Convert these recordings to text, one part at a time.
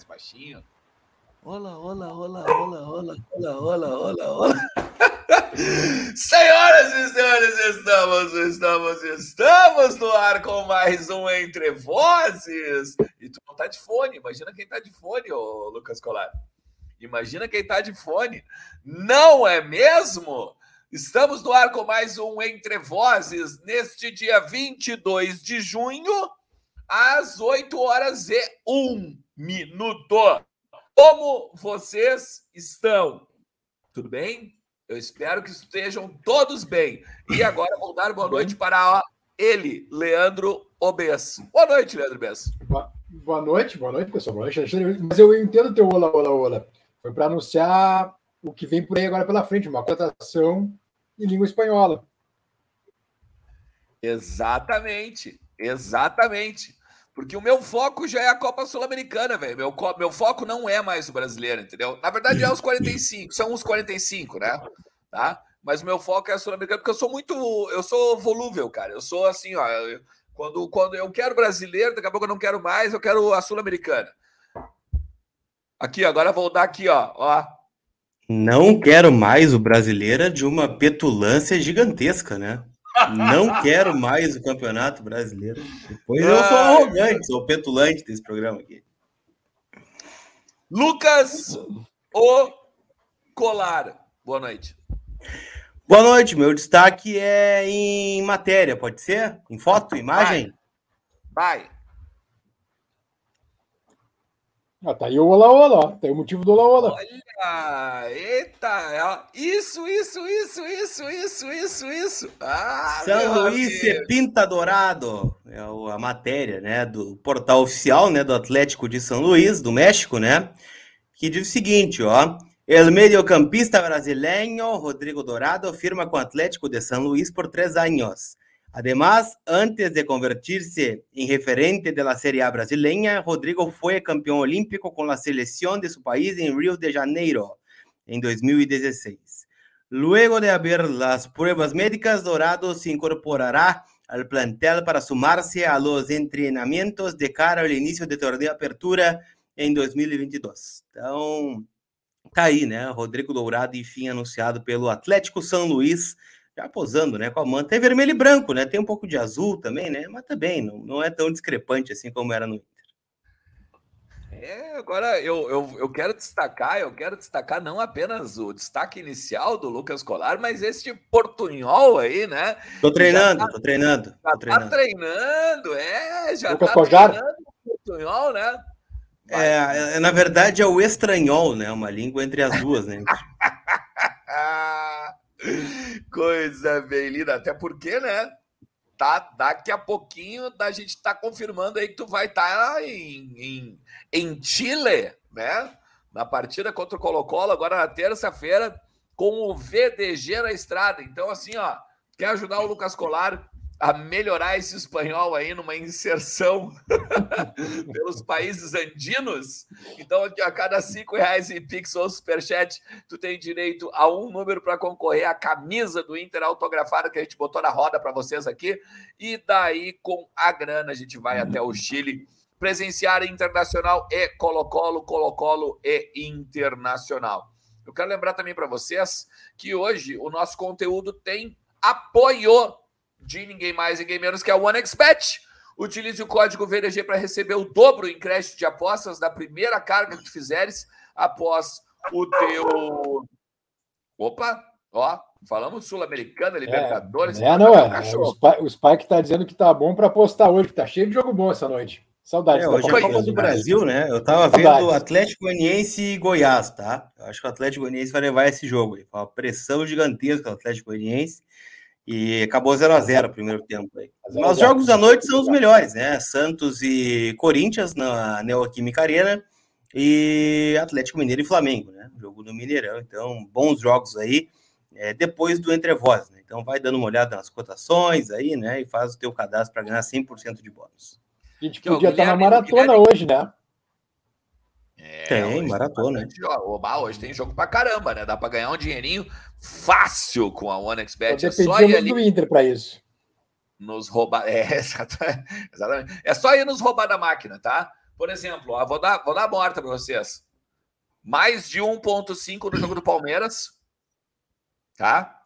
mais baixinho? Olá, olá, olá, olá, olá, olá, olá, olá, olá. Senhoras e senhores, estamos, estamos, estamos no ar com mais um Entre Vozes. E tu não tá de fone, imagina quem tá de fone, ô Lucas Colar. Imagina quem tá de fone. Não é mesmo? Estamos no ar com mais um Entre Vozes neste dia 22 de junho, às 8 horas e 1 minuto. Como vocês estão? Tudo bem? Eu espero que estejam todos bem. E agora vou dar boa noite para ele, Leandro Obesso. Boa noite, Leandro Obesso. Boa, noite, boa noite, pessoal. Boa noite. Mas eu entendo teu olá, olá, olá. Foi para anunciar o que vem por aí agora pela frente, uma contratação em língua espanhola. Exatamente, exatamente. Porque o meu foco já é a Copa Sul-Americana, velho. Meu, meu foco não é mais o brasileiro, entendeu? Na verdade, é os 45, são os 45, né? Tá? Mas o meu foco é a Sul-Americana, porque eu sou muito. Eu sou volúvel, cara. Eu sou assim, ó. Eu, quando, quando eu quero brasileiro, daqui a pouco eu não quero mais, eu quero a Sul-Americana. Aqui, agora vou dar aqui, ó. ó. Não quero mais o brasileira de uma petulância gigantesca, né? Não quero mais o Campeonato Brasileiro. Depois eu sou arrogante, sou petulante desse programa aqui. Lucas O Colar. Boa noite. Boa noite. Meu destaque é em matéria, pode ser? Em foto, imagem? Vai. Vai. Ah, tá aí o Olá Olá, ó. Tem o motivo do Olá Olá. Olha, eita, isso, isso, isso, isso, isso, isso, isso. Ah, São Luís e Pinta Dourado, é a matéria, né, do portal oficial, né, do Atlético de São Luís, do México, né, que diz o seguinte, ó, El mediocampista brasileño Rodrigo Dourado firma com o Atlético de São Luís por três anos. Además, antes de convertirse en referente de la Serie A brasileña, Rodrigo fue campeón olímpico con la selección de su país en Río de Janeiro en 2016. Luego de haber las pruebas médicas, Dorado se incorporará al plantel para sumarse a los entrenamientos de cara al inicio de torneo apertura em 2022. Então, tá aí, né? Rodrigo Dourado, enfim, anunciado pelo Atlético São Luís já posando, né, com a manta. É vermelho e branco, né? Tem um pouco de azul também, né? Mas também não, não é tão discrepante assim como era no Inter. É, agora eu, eu, eu quero destacar, eu quero destacar não apenas o destaque inicial do Lucas Colar, mas este portunhol aí, né? Tô treinando, tá, tô treinando. Já tô tá treinando. tá treinando, é, já Lucas tá Cojar. treinando o portunhol, né? É, é, na verdade é o estranhol, né? Uma língua entre as duas, né? Coisa bem linda, até porque, né? Tá, daqui a pouquinho a gente tá confirmando aí que tu vai estar tá em, em, em Chile, né? Na partida contra o Colo-Colo, agora na terça-feira, com o VDG na estrada. Então, assim, ó, quer ajudar o Lucas Colar? A melhorar esse espanhol aí numa inserção pelos países andinos. Então, a cada cinco reais em Pix ou Superchat, tu tem direito a um número para concorrer à camisa do Inter autografada que a gente botou na roda para vocês aqui. E daí, com a grana, a gente vai até o Chile presenciar Internacional e Colo-Colo, Colo-Colo e Internacional. Eu quero lembrar também para vocês que hoje o nosso conteúdo tem apoio de ninguém mais, ninguém menos que a OneXBet. Utilize o código VDG para receber o dobro em crédito de apostas da primeira carga que tu fizeres após o teu. Opa, ó, falamos Sul-Americana, é, Libertadores. É, é não é. O Spike está dizendo que tá bom para apostar hoje, que tá cheio de jogo bom essa noite. Saudades. É, hoje é a Copa do Brasil, né? Eu tava vendo Atlético Goianiense e Goiás, tá? Eu acho que o Atlético Goianiense vai levar esse jogo. Uma pressão gigantesca do Atlético Goianiense. E acabou 0 a 0 o primeiro tempo aí. Mas os jogos da noite são os melhores, né? Santos e Corinthians na Neoquímica Arena e Atlético Mineiro e Flamengo, né? Jogo no Mineirão. Então, bons jogos aí é, depois do Entre Voz, né? Então, vai dando uma olhada nas cotações aí, né? E faz o teu cadastro para ganhar 100% de bônus. A gente podia estar na maratona hoje, né? É, tem, maratona. Oba, hoje tem jogo pra caramba, né? Dá pra ganhar um dinheirinho fácil com a OneXBet. É só ir ali... do Inter para isso. nos roubar. É, exatamente. É só ir nos roubar da máquina, tá? Por exemplo, ó, vou dar, vou dar morta para vocês. Mais de 1,5 no jogo do Palmeiras. Tá?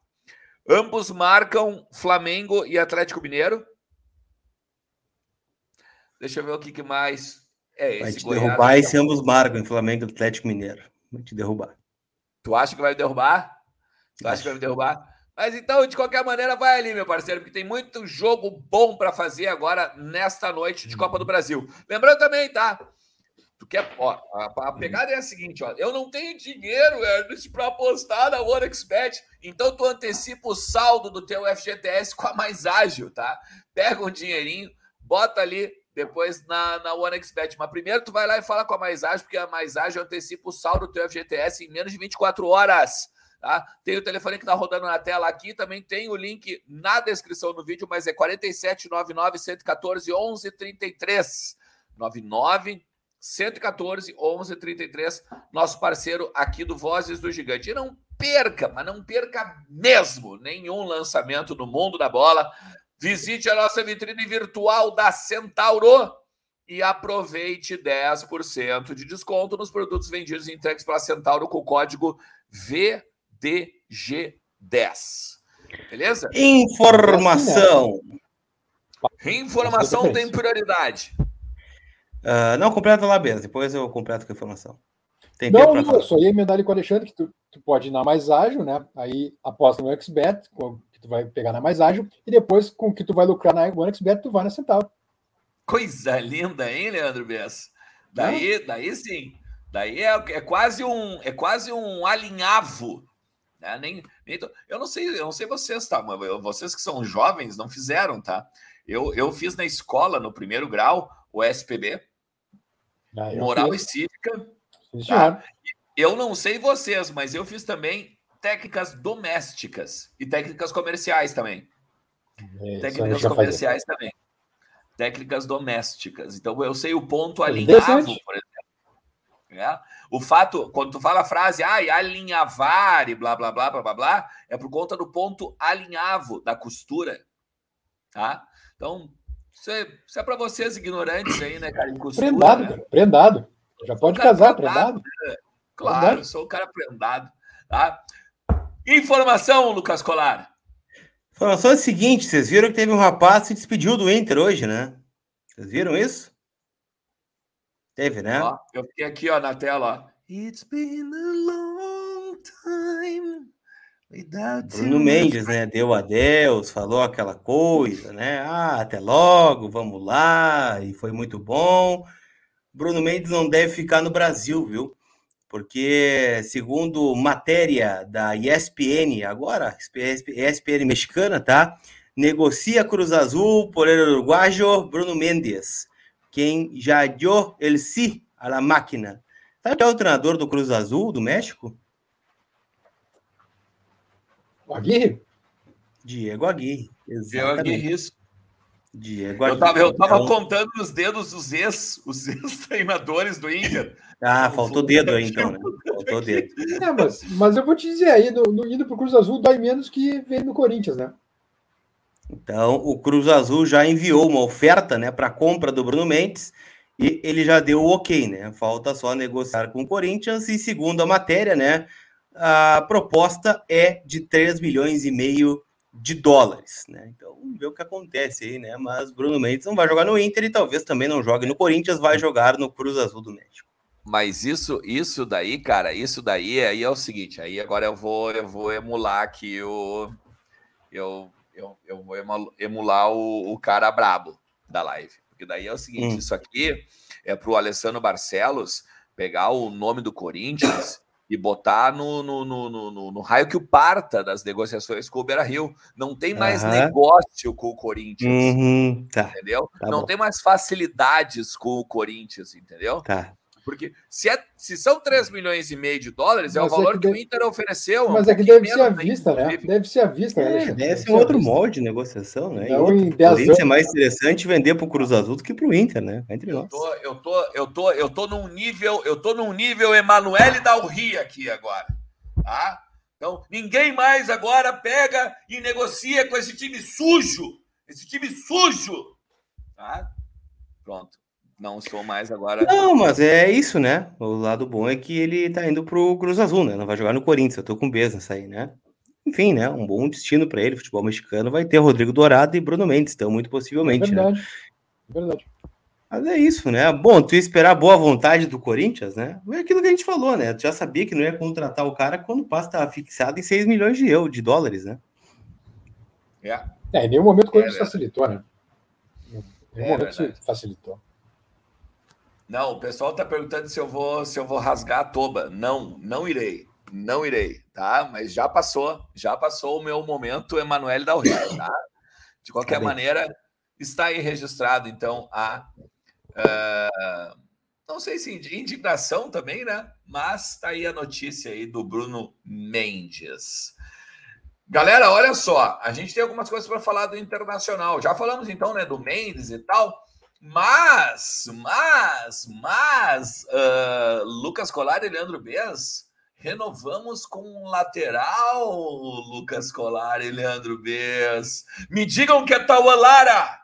Ambos marcam Flamengo e Atlético Mineiro. Deixa eu ver o que, que mais. É, vai te Goiás derrubar e se ambos marcam em Flamengo e Atlético Mineiro. Vai te derrubar. Tu acha que vai me derrubar? Tu acha que vai me derrubar? Mas então, de qualquer maneira, vai ali, meu parceiro, porque tem muito jogo bom para fazer agora nesta noite de Copa do Brasil. Lembrando também, tá? Tu quer, ó, a, a pegada é a seguinte, ó, eu não tenho dinheiro, Ernest, para apostar na OneXBet, então tu antecipa o saldo do teu FGTS com a mais ágil, tá? Pega um dinheirinho, bota ali depois na, na OneXBet. Mas primeiro tu vai lá e fala com a Mais Ágil, porque a Mais Ágil antecipa o saldo do teu FGTS em menos de 24 horas. Tá? Tem o telefone que está rodando na tela aqui, também tem o link na descrição do vídeo, mas é 4799 114 1133. 99 114 1133, nosso parceiro aqui do Vozes do Gigante. E não perca, mas não perca mesmo nenhum lançamento no mundo da bola. Visite a nossa vitrine virtual da Centauro e aproveite 10% de desconto nos produtos vendidos e entregues pela Centauro com o código V DG10. Beleza? Informação. Informação tem prioridade. Uh, não, completa lá, Beza. Depois eu completo com a informação. Tem não, não eu só ia emendar ali com o Alexandre, que tu, tu pode ir na mais ágil, né? Aí aposta no XBet, que tu vai pegar na mais ágil, e depois com o que tu vai lucrar na OneXBet, tu vai na Centauro. Coisa linda, hein, Leandro Bessa? Daí, daí sim. Daí é, é, quase um é quase um alinhavo né? Nem, nem tô, eu não sei, eu não sei vocês, tá? Mas vocês que são jovens não fizeram, tá? Eu, eu fiz na escola, no primeiro grau, o SPB, ah, Moral fiz. e Cívica. Tá? Eu não sei vocês, mas eu fiz também técnicas domésticas e técnicas comerciais também. É, técnicas comerciais também. Técnicas domésticas. Então eu sei o ponto alinhavo, por exemplo. É? O fato, quando tu fala a frase, ai, alinhavar e blá, blá, blá, blá, blá, blá, é por conta do ponto alinhavo da costura, tá? Então, isso é, isso é para vocês ignorantes aí, né, cara, em costura. Prendado, né? cara, prendado. Já pode casar, prendado. Né? Claro, prendado. sou o cara prendado, tá? Informação, Lucas Colar. Informação é a seguinte, vocês viram que teve um rapaz que se despediu do Inter hoje, né? Vocês viram isso? Teve, né? Ó, eu fiquei aqui ó, na tela. Ó. It's been a long time Bruno Mendes, né? Deu adeus, falou aquela coisa, né? Ah, até logo, vamos lá, e foi muito bom. Bruno Mendes não deve ficar no Brasil, viu? Porque, segundo matéria da ESPN, agora, ESPN mexicana, tá? Negocia Cruz Azul por el uruguayo Bruno Mendes quem já dio el sí a la máquina. Sabe quem é o treinador do Cruz Azul, do México? O Aguirre? Diego Aguirre. Diego Aguirre, isso. Diego. Eu tava, eu tava então... contando nos dedos os ex, os ex-treinadores do Inter. Ah, faltou dedo aí, então, né? Faltou dedo. É, mas, mas eu vou te dizer aí, no, no, indo pro Cruz Azul dói menos que ver no Corinthians, né? Então, o Cruz Azul já enviou uma oferta né, para a compra do Bruno Mendes e ele já deu o ok, né? Falta só negociar com o Corinthians e, segundo a matéria, né, a proposta é de 3 milhões e meio de dólares, né? Então, vamos ver o que acontece aí, né? Mas Bruno Mendes não vai jogar no Inter e talvez também não jogue no Corinthians, vai jogar no Cruz Azul do México. Mas isso, isso daí, cara, isso daí aí é o seguinte, aí agora eu vou, eu vou emular aqui o eu eu, eu vou emular o, o cara brabo da live. Porque daí é o seguinte: hum. isso aqui é para o Alessandro Barcelos pegar o nome do Corinthians e botar no, no, no, no, raio que o parta das negociações com o Beira Rio. Não tem mais negócio com o Corinthians. Uhum. Tá. Entendeu? Tá Não tem mais facilidades com o Corinthians, entendeu? Tá. Porque se, é, se são 3 milhões e meio de dólares, é mas é o valor é que, que deve, o Inter ofereceu. Mas um é que deve ser à vista, né? Deve ser à vista, né? É, deve ser um outro molde de negociação, né? Não, em outro, é mais interessante vender para o Cruz Azul do que para o Inter, né? Entre eu nós. Tô, eu, tô, eu, tô, eu tô num nível, eu tô num nível Emanuele Dalri aqui agora. Tá? Então, ninguém mais agora pega e negocia com esse time sujo esse time sujo. Tá? Pronto. Não sou mais agora. Não, mas é isso, né? O lado bom é que ele tá indo pro Cruz Azul, né? Não vai jogar no Corinthians. Eu tô com beijo nessa aí, né? Enfim, né? Um bom destino para ele. Futebol mexicano vai ter Rodrigo Dourado e Bruno Mendes, então, muito possivelmente. É verdade. Né? Verdade. Mas é isso, né? Bom, tu ia esperar a boa vontade do Corinthians, né? É aquilo que a gente falou, né? Tu já sabia que não ia contratar o cara quando o passe estava fixado em 6 milhões de euros, de dólares, né? É. é em nenhum momento o Corinthians é, facilitou, né? Em nenhum é, momento facilitou. Não, o pessoal está perguntando se eu vou se eu vou rasgar a toba. Não, não irei. Não irei, tá? Mas já passou, já passou o meu momento Emanuele da Rio, tá? De qualquer maneira, está aí registrado, então, a. Uh, não sei se indignação também, né? Mas está aí a notícia aí do Bruno Mendes. Galera, olha só, a gente tem algumas coisas para falar do Internacional. Já falamos então, né, do Mendes e tal. Mas, mas, mas, uh, Lucas Colar e Leandro Bez, renovamos com um lateral, Lucas Colar e Leandro Bez. Me digam que é Taualara!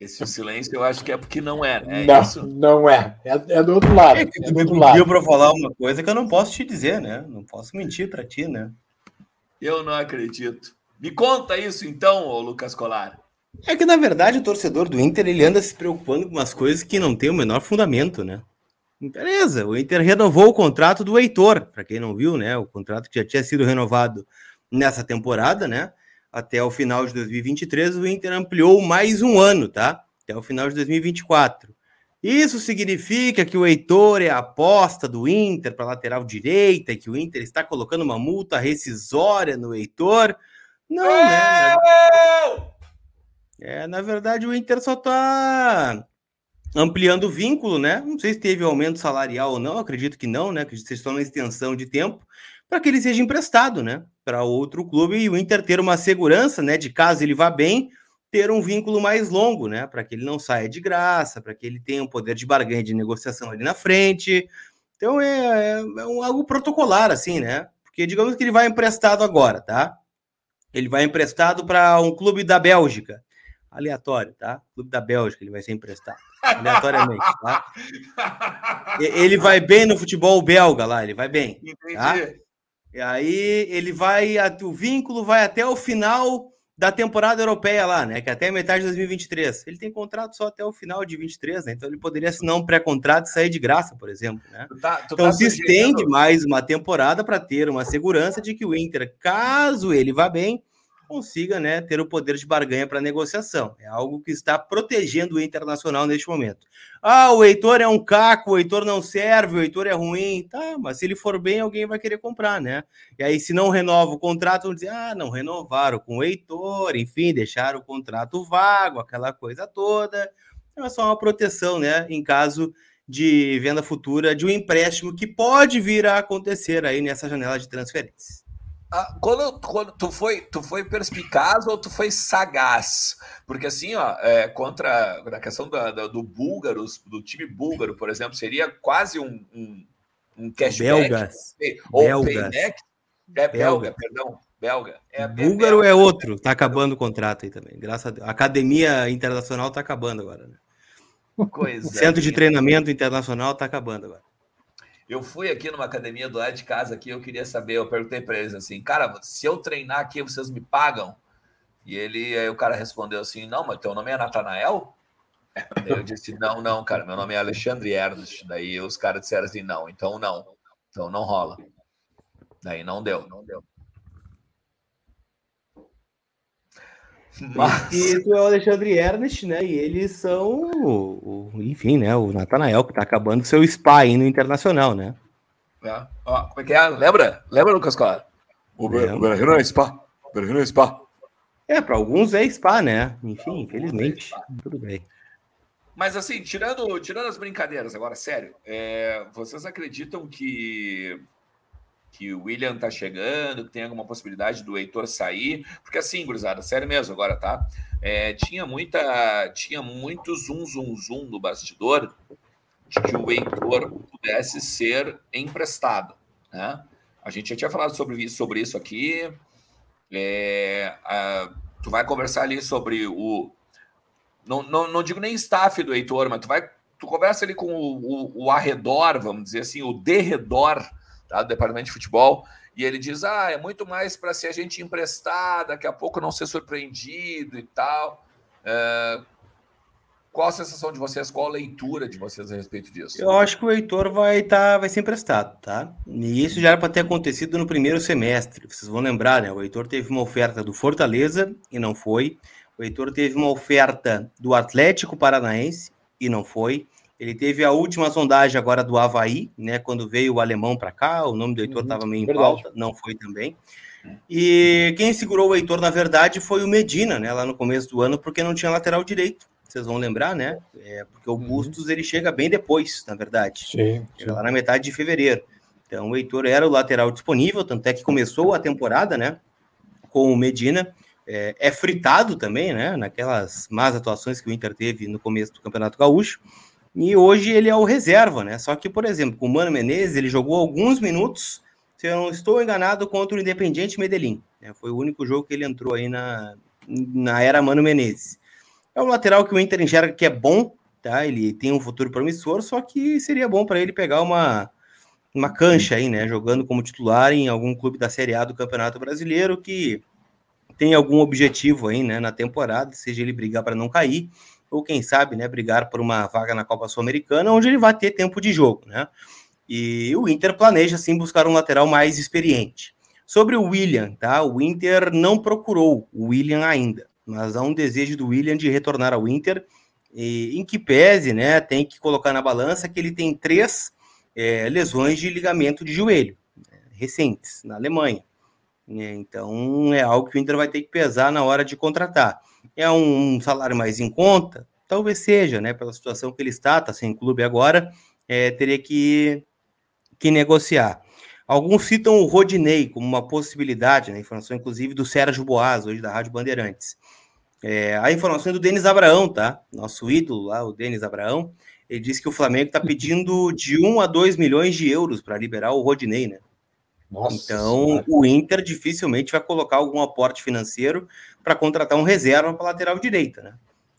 Esse silêncio eu acho que é porque não é, né? Não, Isso? não é. é. é. do outro lado. É, é do outro lado. para falar uma coisa que eu não posso te dizer, né? Não posso mentir para ti, né? Eu não acredito. Me conta isso então, Lucas Colar. É que na verdade o torcedor do Inter ele anda se preocupando com umas coisas que não tem o menor fundamento, né? Beleza, o Inter renovou o contrato do Heitor, para quem não viu, né? O contrato que já tinha sido renovado nessa temporada, né? Até o final de 2023, o Inter ampliou mais um ano, tá? Até o final de 2024. Isso significa que o Heitor é a aposta do Inter para lateral direita, que o Inter está colocando uma multa rescisória no Heitor. Não, né? É, na verdade, o Inter só está ampliando o vínculo, né? Não sei se teve aumento salarial ou não, acredito que não, né? Que vocês estão na extensão de tempo para que ele seja emprestado, né? Para outro clube e o Inter ter uma segurança, né? De caso ele vá bem, ter um vínculo mais longo, né? Para que ele não saia de graça, para que ele tenha um poder de barganha de negociação ali na frente. Então é, é, é um, algo protocolar, assim, né? Porque digamos que ele vai emprestado agora, tá? Ele vai emprestado para um clube da Bélgica. Aleatório, tá? Clube da Bélgica, ele vai ser emprestado. Aleatoriamente, tá? Ele vai bem no futebol belga lá, ele vai bem. Tá? E aí ele vai, o vínculo vai até o final da temporada europeia lá, né? Que é até metade de 2023. Ele tem contrato só até o final de 23, né? Então ele poderia assinar um pré-contrato e sair de graça, por exemplo, né? Tu tá, tu então tá se estende mais uma temporada para ter uma segurança de que o Inter, caso ele vá bem, consiga né, ter o poder de barganha para negociação. É algo que está protegendo o Internacional neste momento. Ah, o Heitor é um caco, o Heitor não serve, o Heitor é ruim. Tá, mas se ele for bem, alguém vai querer comprar, né? E aí, se não renova o contrato, vão dizer, ah, não renovaram com o Heitor, enfim, deixaram o contrato vago, aquela coisa toda. É só uma proteção, né? Em caso de venda futura de um empréstimo que pode vir a acontecer aí nessa janela de transferências. Ah, quando, quando tu foi tu foi perspicaz ou tu foi sagaz? Porque assim, ó, é, contra a questão do, do, do búlgaro, do time búlgaro, por exemplo, seria quase um, um, um cashback. Belgas. Ou Belgas. payback. É belga, belga, perdão. Belga. É, búlgaro é, é outro, tá acabando o contrato aí também. Graças a Deus. A Academia Internacional tá acabando agora, né? Coisa. O Centro de Treinamento Internacional tá acabando agora. Eu fui aqui numa academia do lado de casa aqui, eu queria saber, eu perguntei para eles assim, cara, se eu treinar aqui, vocês me pagam? E ele, aí o cara respondeu assim, não, mas teu nome é Natanael? Eu disse, não, não, cara, meu nome é Alexandre Ernst. Daí os caras disseram assim, não, então não, então não rola. Daí não deu, não deu. Mas... E tu é o Alexandre Ernest, né? E eles são, o, o enfim, né? O Natanael, que tá acabando seu spa aí no Internacional, né? É. Ó, como é que é? Lembra? Lembra, Lucas Cola? O Berrino é spa. O Berrino é spa. É, para alguns é spa, né? Enfim, infelizmente. É tudo bem. Mas assim, tirando, tirando as brincadeiras, agora, sério, é, vocês acreditam que que o William tá chegando, que tem alguma possibilidade do Heitor sair, porque assim, gurizada, sério mesmo agora, tá? É, tinha muita, tinha muito zum zum zum no bastidor de que o Heitor pudesse ser emprestado, né? A gente já tinha falado sobre isso, sobre isso aqui. É, a, tu vai conversar ali sobre o. Não, não, não digo nem staff do Heitor, mas tu vai. Tu conversa ali com o, o, o arredor, vamos dizer assim, o derredor tá, do departamento de futebol, e ele diz: ah, é muito mais para ser a gente emprestar, daqui a pouco não ser surpreendido e tal. É, qual a sensação de vocês? Qual a leitura de vocês a respeito disso? Eu acho que o Heitor vai, tá, vai ser emprestado, tá? E isso já era para ter acontecido no primeiro semestre. Vocês vão lembrar, né? O Heitor teve uma oferta do Fortaleza e não foi. O Heitor teve uma oferta do Atlético Paranaense e não foi. Ele teve a última sondagem agora do Havaí, né? Quando veio o alemão para cá, o nome do Heitor estava uhum, meio em pauta, não foi também. E quem segurou o Heitor, na verdade, foi o Medina, né? Lá no começo do ano, porque não tinha lateral direito vocês vão lembrar, né? É, porque o uhum. Bustos ele chega bem depois, na verdade. Sim, sim. lá na metade de fevereiro. Então o Heitor era o lateral disponível, tanto é que começou a temporada, né? Com o Medina. É, é fritado também, né? Naquelas más atuações que o Inter teve no começo do Campeonato Gaúcho. E hoje ele é o reserva, né? Só que, por exemplo, com o Mano Menezes, ele jogou alguns minutos, se eu não estou enganado, contra o Independiente Medellín. Né? Foi o único jogo que ele entrou aí na, na era Mano Menezes. É um lateral que o Inter enxerga que é bom, tá? Ele tem um futuro promissor, só que seria bom para ele pegar uma, uma cancha aí, né? Jogando como titular em algum clube da Série A do Campeonato Brasileiro que tem algum objetivo aí, né, na temporada, seja ele brigar para não cair, ou quem sabe, né, brigar por uma vaga na Copa Sul-Americana, onde ele vai ter tempo de jogo, né? E o Inter planeja sim buscar um lateral mais experiente. Sobre o William, tá? O Inter não procurou o William ainda mas há um desejo do William de retornar ao Inter, e, em que pese, né, tem que colocar na balança que ele tem três é, lesões de ligamento de joelho, né, recentes, na Alemanha. Né, então, é algo que o Inter vai ter que pesar na hora de contratar. É um, salário mais em conta? Talvez seja, né, pela situação que ele está, está sem clube agora, é, teria que, que negociar. Alguns citam o Rodinei como uma possibilidade, né? Informação, inclusive, do Sérgio Boas, hoje da Rádio Bandeirantes. É, a informação é do Denis Abraão, tá? Nosso ídolo lá, o Denis Abraão. Ele disse que o Flamengo está pedindo de 1 a 2 milhões de euros para liberar o Rodinei, né? Nossa, então, senhora. o Inter dificilmente vai colocar algum aporte financeiro para contratar um reserva para lateral direita, né?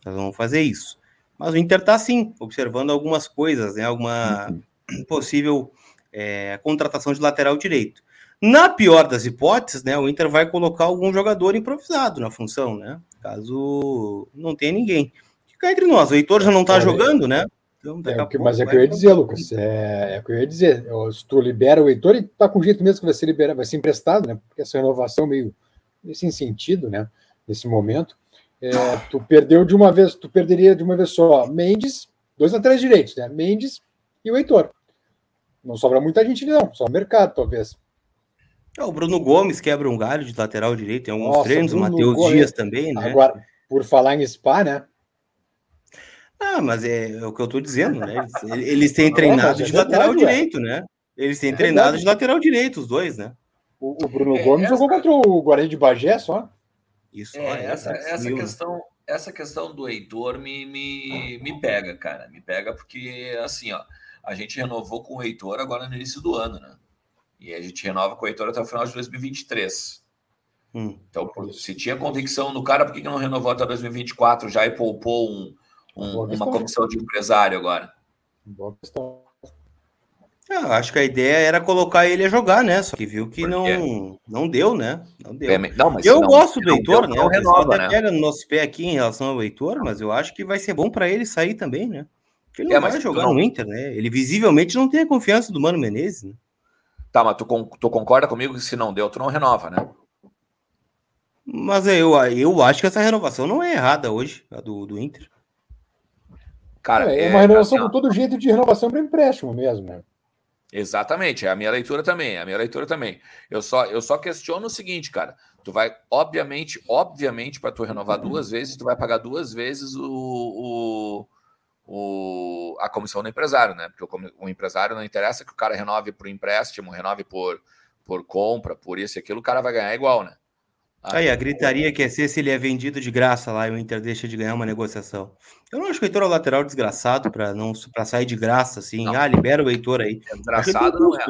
Nós vamos fazer isso. Mas o Inter está, sim, observando algumas coisas, né? Alguma uhum. possível é, contratação de lateral direito. Na pior das hipóteses, né, o Inter vai colocar algum jogador improvisado na função, né? Caso não tenha ninguém. Fica entre nós, o Heitor já não tá jogando, né? Então, é, pouco, mas é o que eu ia dizer, Lucas. É, é o que eu ia dizer. Se tu libera o Heitor, ele tá com jeito mesmo que vai ser liberado, vai ser emprestado, né? Porque essa renovação meio, meio sem sentido, né? Nesse momento. É, tu perdeu de uma vez, tu perderia de uma vez só Mendes, dois laterais direitos, né? Mendes e o Heitor. Não sobra muita gente, não. Só mercado, talvez. É, o Bruno Gomes quebra um galho de lateral direito em alguns Nossa, treinos, o Matheus Dias também, né? Agora, por falar em spa, né? Ah, mas é, é o que eu tô dizendo, né? Eles, eles têm treinado é de verdade, lateral direito, né? Eles têm é treinado de lateral direito, os dois, né? O, o Bruno Gomes essa... jogou contra o Guarani de Bagé só. Isso, é, essa, essa questão, essa questão do Heitor me, me, me pega, cara. Me pega porque, assim, ó a gente renovou com o Heitor agora no início do ano, né? E a gente renova com o Heitor até o final de 2023. Hum. Então, se tinha convicção no cara, por que não renovou até 2024 já e poupou um, um, uma comissão de empresário agora? Boa questão. Ah, acho que a ideia era colocar ele a jogar, né? Só que viu que não, não deu, né? Não deu. É, não, eu não, gosto do Heitor, né? O renova, né? pega no nosso pé aqui em relação ao Heitor, mas eu acho que vai ser bom para ele sair também, né? Porque ele é, não vai jogar não... no Inter, né? Ele visivelmente não tem a confiança do Mano Menezes, né? Tá, mas tu, tu concorda comigo que se não deu, tu não renova, né? Mas eu, eu acho que essa renovação não é errada hoje, a do, do Inter. Cara, é, é uma renovação assim, com todo jeito de renovação para empréstimo mesmo, né? Exatamente, é a minha leitura também, é a minha leitura também. Eu só, eu só questiono o seguinte, cara. Tu vai, obviamente, obviamente, para tu renovar duas vezes, tu vai pagar duas vezes o, o, o, a comissão do empresário, né? Porque o, o, empresário não interessa que o cara renove por empréstimo, renove por, por compra, por isso e aquilo, o cara vai ganhar igual, né? Aí, a gritaria que é ser se ele é vendido de graça lá e o Inter deixa de ganhar uma negociação. Eu não acho que o Heitor é o lateral desgraçado para não para sair de graça, assim. Não. Ah, libera o Heitor aí. É desgraçado não é.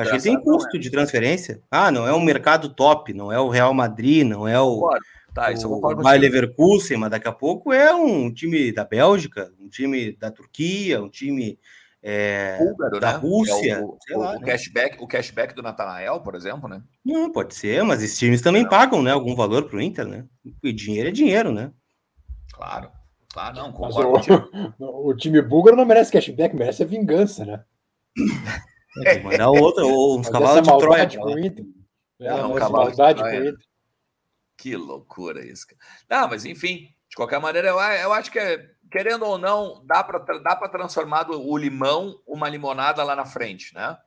Acho que tem custo de transferência. Ah, não é um mercado top, não é o Real Madrid, não é o, tá, isso o Bayer Leverkusen, mas daqui a pouco é um time da Bélgica, um time da Turquia, um time é, Búlgaro, da né? Rússia. É o, o, lá, o né? cashback, o cashback do Natanael, por exemplo, né? Não, pode ser, mas esses times também não. pagam né, algum valor para o Inter, né? E dinheiro é dinheiro, né? Claro. Claro, não. O, o, time búlgaro não merece cashback, merece a vingança, né? É, mandar outra, ou uns cavalos de Troia. Com Inter. É, não, um cavalo de Troia. Que loucura isso. Não, mas enfim, de qualquer maneira, eu, eu acho que é querendo ou não, dá para dá transformar o limão uma limonada lá na frente, né?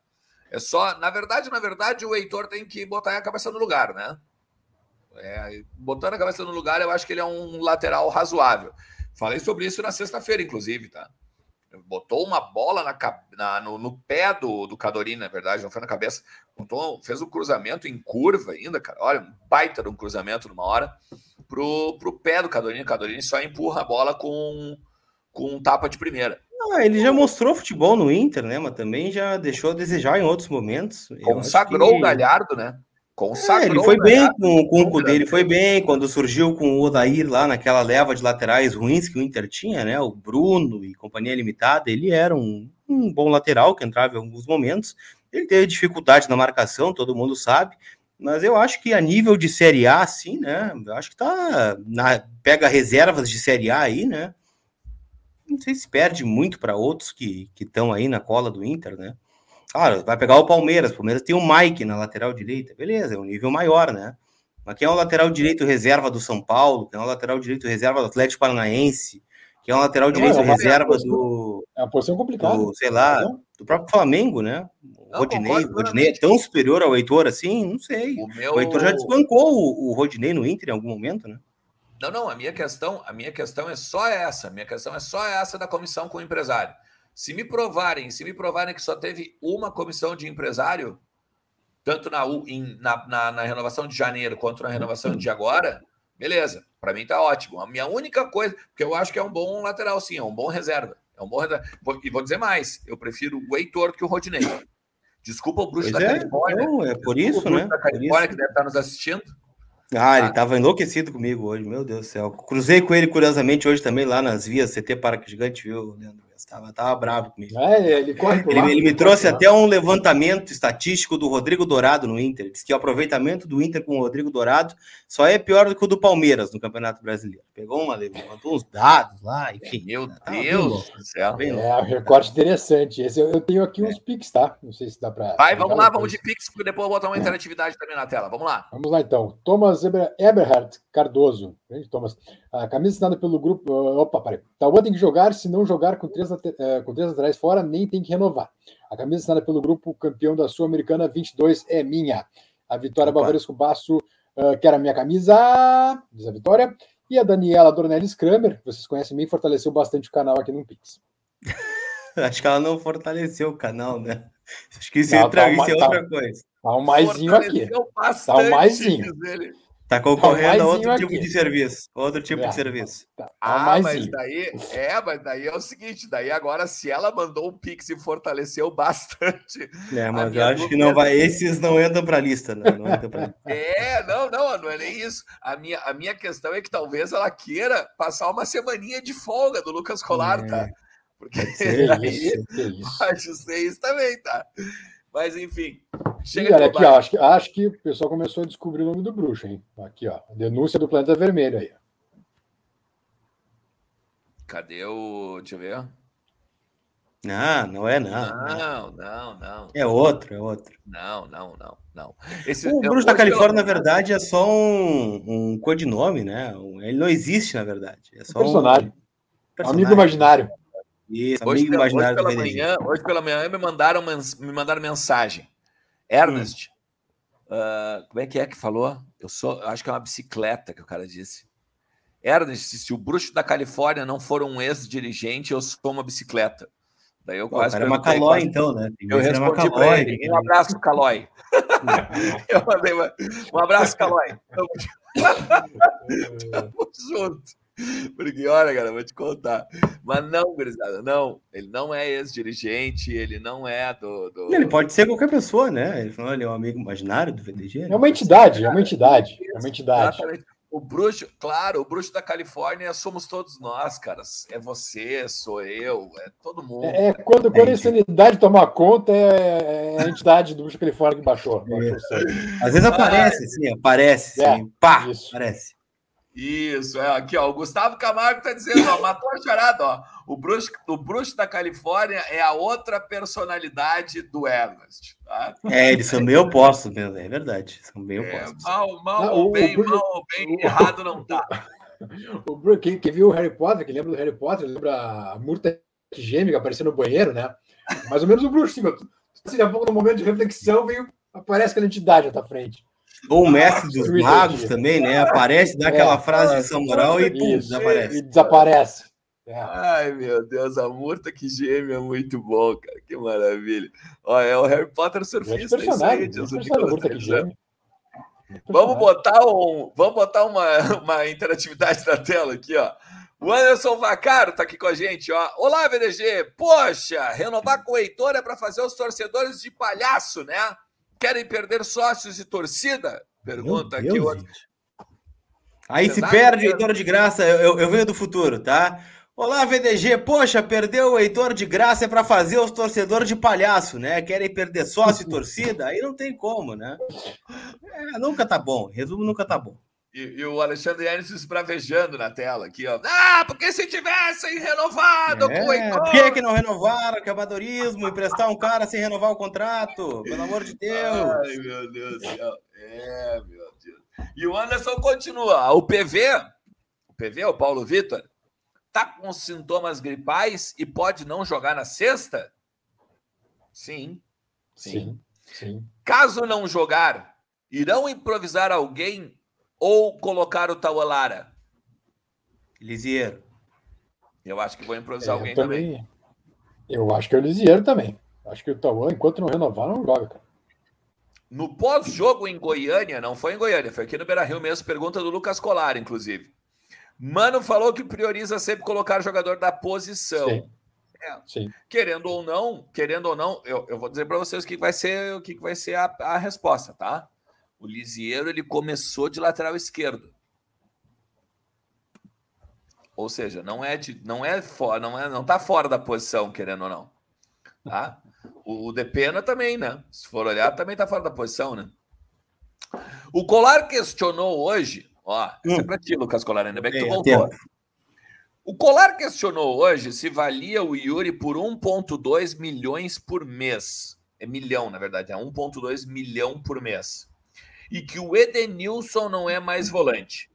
É só, na verdade, na verdade, o Heitor tem que botar a cabeça no lugar, né? É, botando a cabeça no lugar, eu acho que ele é um lateral razoável. Falei sobre isso na sexta-feira, inclusive, tá? Botou uma bola na, na no, no, pé do, do Cadorini, na verdade, não foi na cabeça. Botou, fez um cruzamento em curva ainda, cara. Olha, um baita de um cruzamento numa hora pro, pro pé do Cadorini. O Cadorini só empurra a bola com, com um tapa de primeira. Ah, ele já mostrou futebol no Inter, né? Mas também já deixou a desejar em outros momentos. Consagrou que... o Galhardo, né? Consagrou, é, ele foi bem com, com o Cudê, ele foi bem quando surgiu com o Odair lá naquela leva de laterais ruins que o Inter tinha, né? O Bruno e companhia limitada, ele era um, um bom lateral que entrava em alguns momentos. Ele teve dificuldade na marcação, todo mundo sabe, mas eu acho que a nível de Série A, sim, né? Eu acho que tá. Na, pega reservas de Série A aí, né? Não sei se perde muito para outros que estão aí na cola do Inter, né? Claro, vai pegar o Palmeiras. O Palmeiras tem o Mike na lateral direita. Beleza, é um nível maior, né? Mas quem é o lateral direito reserva do São Paulo? Quem é o lateral direito reserva do Atlético Paranaense? Quem é o lateral direito é reserva do. É uma posição complicada. Do, sei lá, do próprio Flamengo, né? O Rodinei, o Rodinei é tão superior ao Heitor assim? Não sei. O, meu... o Heitor já desbancou o, o Rodinei no Inter em algum momento, né? Não, não, a minha questão, a minha questão é só essa. A minha questão é só essa da comissão com o empresário. Se me provarem, se me provarem que só teve uma comissão de empresário, tanto na, em, na, na, na renovação de janeiro quanto na renovação de agora, beleza. Para mim tá ótimo. A minha única coisa, porque eu acho que é um bom lateral, sim, é um bom reserva. É um bom reserva. E vou dizer mais, eu prefiro o Heitor que o Rodinei. Desculpa o Bruxo pois da é, Califórnia. Não, é por isso, né? Da Califórnia, que deve estar nos assistindo. Ah, ele estava ah. enlouquecido comigo hoje, meu Deus do céu. Cruzei com ele, curiosamente, hoje também lá nas vias CT Parque Gigante, viu, Leandro? Estava, tava bravo comigo. É, ele corre ele, ele me trouxe até um levantamento estatístico do Rodrigo Dourado no Inter. Diz que o aproveitamento do Inter com o Rodrigo Dourado só é pior do que o do Palmeiras no Campeonato Brasileiro. Pegou uma, levantou uns dados lá, enfim. Meu Deus do céu. É, um recorte interessante. Esse, eu, eu tenho aqui uns é. Pix, tá? Não sei se dá para. Vai, vamos lá, vamos de Pix, porque depois eu vou botar uma interatividade também na tela. Vamos lá. Vamos lá, então. Thomas Eberhard Cardoso. Grande Thomas. A camisa assinada pelo grupo. Opa, peraí. Tauan tem que jogar, se não jogar com três, eh, com três atrás fora, nem tem que renovar. A camisa assinada pelo grupo campeão da Sul-Americana 22 é minha. A Vitória Bavaresco Basso uh, quer a minha camisa, diz a Vitória. E a Daniela Dornelis Kramer, vocês conhecem bem, fortaleceu bastante o canal aqui no Pix. Acho que ela não fortaleceu o canal, né? Acho que isso, não, entra, tá isso é tá, outra coisa. Tá um maisinho aqui. Tá um maisinho. Tá concorrendo a outro tipo de serviço. Outro tipo é, de serviço. Tá, tá ah, mas daí, é, mas daí é o seguinte, daí agora se ela mandou um Pix e fortaleceu bastante. É, mas eu acho que não vai, esses não entram para a lista, né? não, não pra... É, não, não, não é nem isso. A minha, a minha questão é que talvez ela queira passar uma semaninha de folga do Lucas Colar, tá? é. tá? Porque aí, isso, acho ser isso também, tá? Mas enfim. Chega olha, aqui, ó, acho, que, acho que o pessoal começou a descobrir o nome do bruxo, hein? Aqui, ó. Denúncia do planeta vermelho aí. Cadê o. Deixa eu ver. Não, não é não. Não, não, não. É outro, é outro. Não, não, não, não. Esse, o Bruxo da Califórnia, na verdade, é só um, um codinome, né? Ele não existe, na verdade. É só um personagem. Um personagem. Amigo imaginário. Isso, hoje, pela, hoje, pela manhã, hoje pela manhã me mandaram, me mandaram mensagem. Ernest, hum. uh, como é que é que falou? Eu sou, acho que é uma bicicleta que o cara disse. Ernest, se o bruxo da Califórnia não for um ex-dirigente, eu sou uma bicicleta. Daí eu Pô, quase. Cara é uma Calói, então, né? eu respondi para ele. Um abraço, Calói. eu mandei uma... um abraço, Calói. Tamo junto. Porque, olha, cara, vou te contar. Mas não, gurizada, não. Ele não é ex-dirigente, ele não é do, do, Ele pode ser qualquer pessoa, né? Ele falou, ele é um amigo imaginário do VDG. É uma entidade, é uma entidade. É uma entidade. Exatamente. O bruxo, claro, o bruxo da Califórnia somos todos nós, caras. É você, sou eu, é todo mundo. É, é quando, quando a insanidade tomar conta, é, é, a entidade do bruxo da Califórnia que baixou. É. Às vezes aparece, ah, sim, aparece, é, sim. Pá, isso. aparece. Isso, é aqui, ó. O Gustavo Camargo tá dizendo, ó, matou a charada, ó. O bruxo, o bruxo da Califórnia é a outra personalidade do Ernest. Tá? É, eles são meio opostos mesmo, é verdade. São meio é, opostos. Mal, mal não, ou bem, Bruno, mal ou bem, o, errado não tá. O Bruno, quem, quem, viu o Harry Potter, que lembra do Harry Potter, lembra a murta que geme que apareceu no banheiro, né? Mais ou menos o bruxo, assim, assim, a pouco no momento de reflexão, veio, aparece aquela entidade à tua frente. Ou o mestre dos magos também, né? Aparece, dá aquela é, frase de São Moral e pum, desaparece. E desaparece. É. Ai, meu Deus, a murta que geme é muito bom, cara. Que maravilha. Ó, é o Harry Potter surfista. Isso aí, murta que geme. Vamos botar, um, vamos botar uma, uma interatividade na tela aqui, ó. O Anderson Vacaro tá aqui com a gente, ó. Olá, VDG. Poxa, renovar com o Heitor é para fazer os torcedores de palhaço, né? Querem perder sócios e torcida? Pergunta aqui o outro. Aí se perde o Heitor de graça, eu, eu venho do futuro, tá? Olá, VDG. Poxa, perdeu o Heitor de graça é para fazer os torcedores de palhaço, né? Querem perder sócio e torcida? Aí não tem como, né? É, nunca tá bom. Resumo, nunca tá bom. E, e, o Alexandre Enes esbravejando na tela aqui, ó. Ah, porque se tivessem renovado é, com o Heitor... Por que, que não renovaram? Que amadorismo, emprestar um cara sem renovar o contrato, pelo amor de Deus. Ai, meu Deus do céu. É, meu Deus. E o Anderson continua. O PV, o PV, o Paulo Vitor, tá com sintomas gripais e pode não jogar na sexta? Sim. Sim. Sim. sim. Caso não jogar, irão improvisar alguém ou colocar o Taualara? Lisieiro. Eu acho que vou improvisar é, alguém também. também. Eu acho que é o Lisieiro também. Acho que o Tauan, enquanto não renovar, não joga, cara. No pós-jogo em Goiânia, não foi em Goiânia, foi aqui no Beira Rio mesmo, pergunta do Lucas Colar, inclusive. Mano falou que prioriza sempre colocar jogador da posição. Sim. É. Sim. Querendo ou não, querendo ou não, eu, eu vou dizer para vocês o que vai ser o que vai ser a, a resposta, tá? O Lisieiro ele começou de lateral esquerdo. Ou seja, não é de, não é fora, não é, não tá fora da posição, querendo ou não. Tá? O, o Depena também, né? Se for olhar, também tá fora da posição, né? O Colar questionou hoje, ó, hum. isso é pra ti, Lucas Colar, ainda bem que tu voltou. O Colar questionou hoje se valia o Yuri por 1,2 milhões por mês. É milhão, na verdade, é 1,2 milhão por mês e que o Edenilson não é mais volante.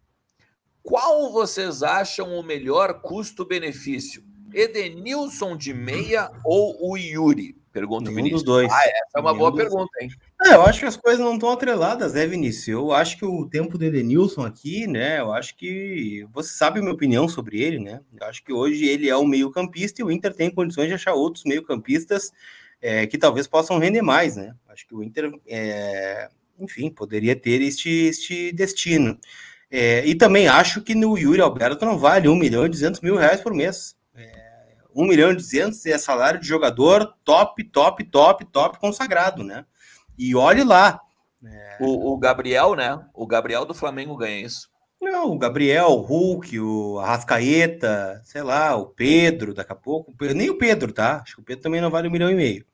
Qual vocês acham o melhor custo-benefício? Edenilson de meia ou o Yuri? Pergunta o Vinícius. dos dois. Ah, essa é uma Nenhum boa pergunta, hein? É, eu acho que as coisas não estão atreladas, né, Vinícius? Eu acho que o tempo do Edenilson aqui, né? Eu acho que você sabe a minha opinião sobre ele, né? Eu acho que hoje ele é o meio-campista e o Inter tem condições de achar outros meio-campistas é, que talvez possam render mais, né? Acho que o Inter é, enfim, poderia ter este, este destino. É, e também acho que no Yuri Alberto não vale 1 milhão e 200 mil reais por mês. É, 1 milhão e 200 é salário de jogador top, top, top, top consagrado, né? E olhe lá. É... O, o, Gabriel, né? O Gabriel do Flamengo ganha isso. Não, o Gabriel, o Hulk, o Arrascaeta, sei lá, o Pedro, daqui a pouco. Nem o Pedro, tá? Acho que o Pedro também não vale um milhão e meio.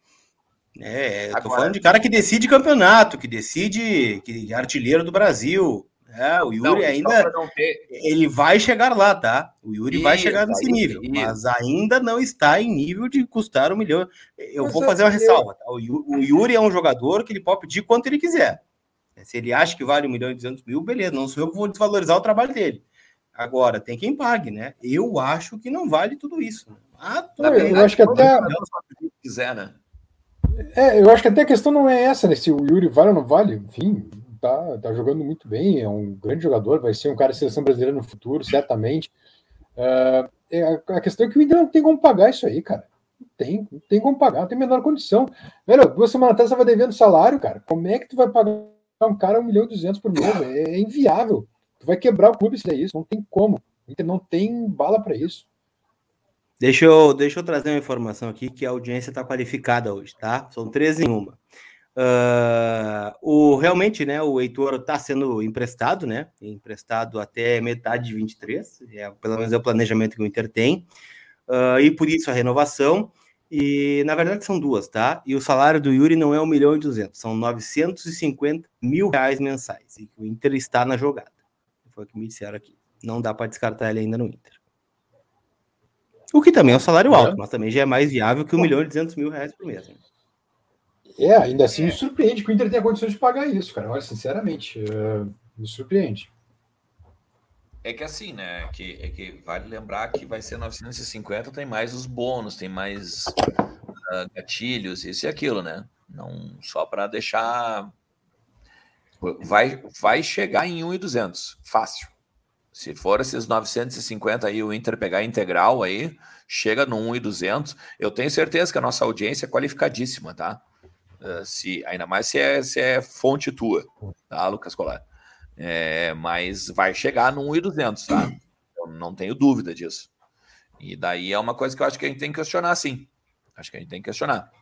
É, Agora, tô falando de cara que decide campeonato, que decide que é artilheiro do Brasil. É, o Yuri não, ainda ter... ele vai chegar lá, tá? O Yuri isso, vai chegar nesse isso, nível, isso. mas ainda não está em nível de custar um milhão. Eu mas vou fazer uma ressalva. Tá? O Yuri é um jogador que ele pode pedir quanto ele quiser. Se ele acha que vale um milhão e duzentos mil, beleza. Não sou eu que vou desvalorizar o trabalho dele. Agora, tem quem pague, né? Eu acho que não vale tudo isso. Ah, eu, eu acho que até. Quiser, né? É, eu acho que até a questão não é essa, né? Se o Yuri vale ou não vale, enfim, tá, tá jogando muito bem, é um grande jogador, vai ser um cara de seleção brasileira no futuro, certamente. Uh, é, a questão é que o Inter não tem como pagar isso aí, cara. Tem, tem como pagar, não tem menor condição. Velho, duas semanas atrás vai devendo salário, cara. Como é que tu vai pagar um cara um milhão e duzentos por mês? É, é inviável. Tu vai quebrar o clube se é isso, não tem como. O Inter não tem bala para isso. Deixa eu, deixa eu trazer uma informação aqui que a audiência está qualificada hoje, tá? São três em uma. Uh, o, realmente, né, o Heitor está sendo emprestado, né? Emprestado até metade de 23, é, pelo menos é o planejamento que o Inter tem. Uh, e por isso a renovação. E na verdade são duas, tá? E o salário do Yuri não é 1 milhão e 200, são 950 mil reais mensais. E o Inter está na jogada. Foi o que me disseram aqui. Não dá para descartar ele ainda no Inter. O que também é um salário alto, é. mas também já é mais viável que 1 milhão e 200 mil reais por mês. Né? É, ainda assim me surpreende que o Inter tenha condições de pagar isso, cara. Olha, sinceramente, uh, me surpreende. É que assim, né? Que, é que vale lembrar que vai ser 950, tem mais os bônus, tem mais uh, gatilhos, isso e aquilo, né? Não só para deixar. Vai, vai chegar em 1,200, fácil. Se for esses 950 aí, o Inter pegar integral aí, chega no 1,200. Eu tenho certeza que a nossa audiência é qualificadíssima, tá? Uh, se, ainda mais se é, se é fonte tua, tá, Lucas Colar? É, mas vai chegar no 1,200, tá? Eu não tenho dúvida disso. E daí é uma coisa que eu acho que a gente tem que questionar, sim. Acho que a gente tem que questionar.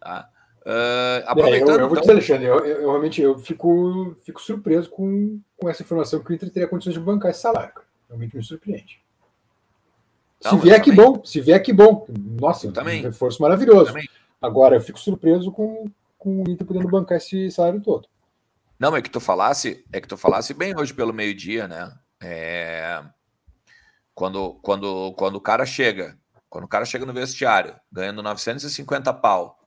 Tá? Uh, aproveitando. É, eu, eu, vou então... dizer, Alexandre, eu, eu, eu, realmente eu fico, fico surpreso com, com essa informação que o Inter teria condições de bancar esse salário. Realmente me surpreende. Não, se vier, que bom. Se vier, que bom. Nossa, um também. reforço maravilhoso. Agora, eu fico surpreso com, com o Inter podendo bancar esse salário todo. Não, é que tu falasse, é que tu falasse bem hoje pelo meio-dia, né? É... Quando, quando, quando o cara chega, quando o cara chega no vestiário, ganhando 950 pau,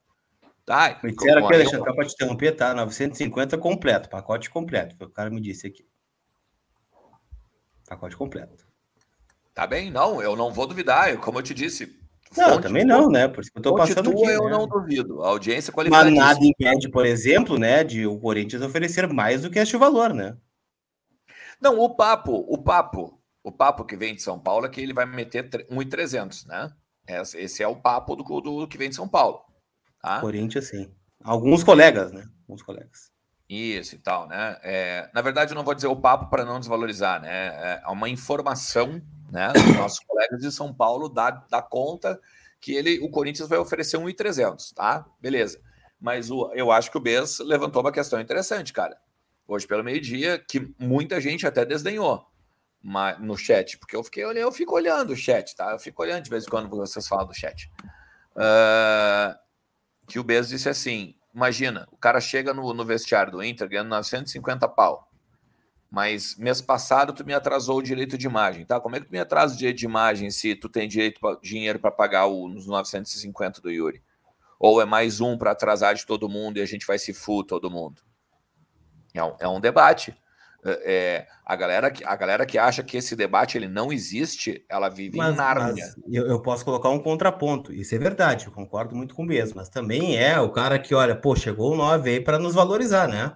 Tá, me disseram aqui, Alexandre, eu... para te interromper, tá? 950 completo, pacote completo. Foi o cara me disse aqui. Pacote completo. Tá bem, não, eu não vou duvidar, como eu te disse. Não, também não, né? Por isso que eu tô passando tua, aqui. Eu né? não duvido. A audiência qualificada. Mas nada impede, por exemplo, né, de o Corinthians oferecer mais do que este valor, né? Não, o papo, o papo, o papo que vem de São Paulo é que ele vai meter 1,300, né? Esse é o papo do, do que vem de São Paulo. Tá? Corinthians, sim. Alguns colegas, né? Alguns colegas. Isso e tal, né? É, na verdade, eu não vou dizer o papo para não desvalorizar, né? É uma informação, né? Dos nossos colegas de São Paulo dá, dá conta que ele, o Corinthians vai oferecer 1,300, tá? Beleza. Mas o, eu acho que o Bes levantou uma questão interessante, cara. Hoje pelo meio-dia, que muita gente até desdenhou no chat, porque eu fiquei eu fico olhando o chat, tá? Eu fico olhando de vez em quando vocês falam do chat. Uh, que o Bezos disse assim: imagina, o cara chega no, no vestiário do Inter ganhando 950 pau. Mas mês passado tu me atrasou o direito de imagem, tá? Como é que tu me atrasa o direito de imagem se tu tem direito pra, dinheiro para pagar os 950 do Yuri? Ou é mais um para atrasar de todo mundo e a gente vai se fuder todo mundo? É um, é um debate. É, a, galera que, a galera que acha que esse debate ele não existe, ela vive mas, em Nárnia. Eu, eu, posso colocar um contraponto, isso é verdade, eu concordo muito com o mesmo, mas também é o cara que, olha, pô, chegou o 9 aí para nos valorizar, né?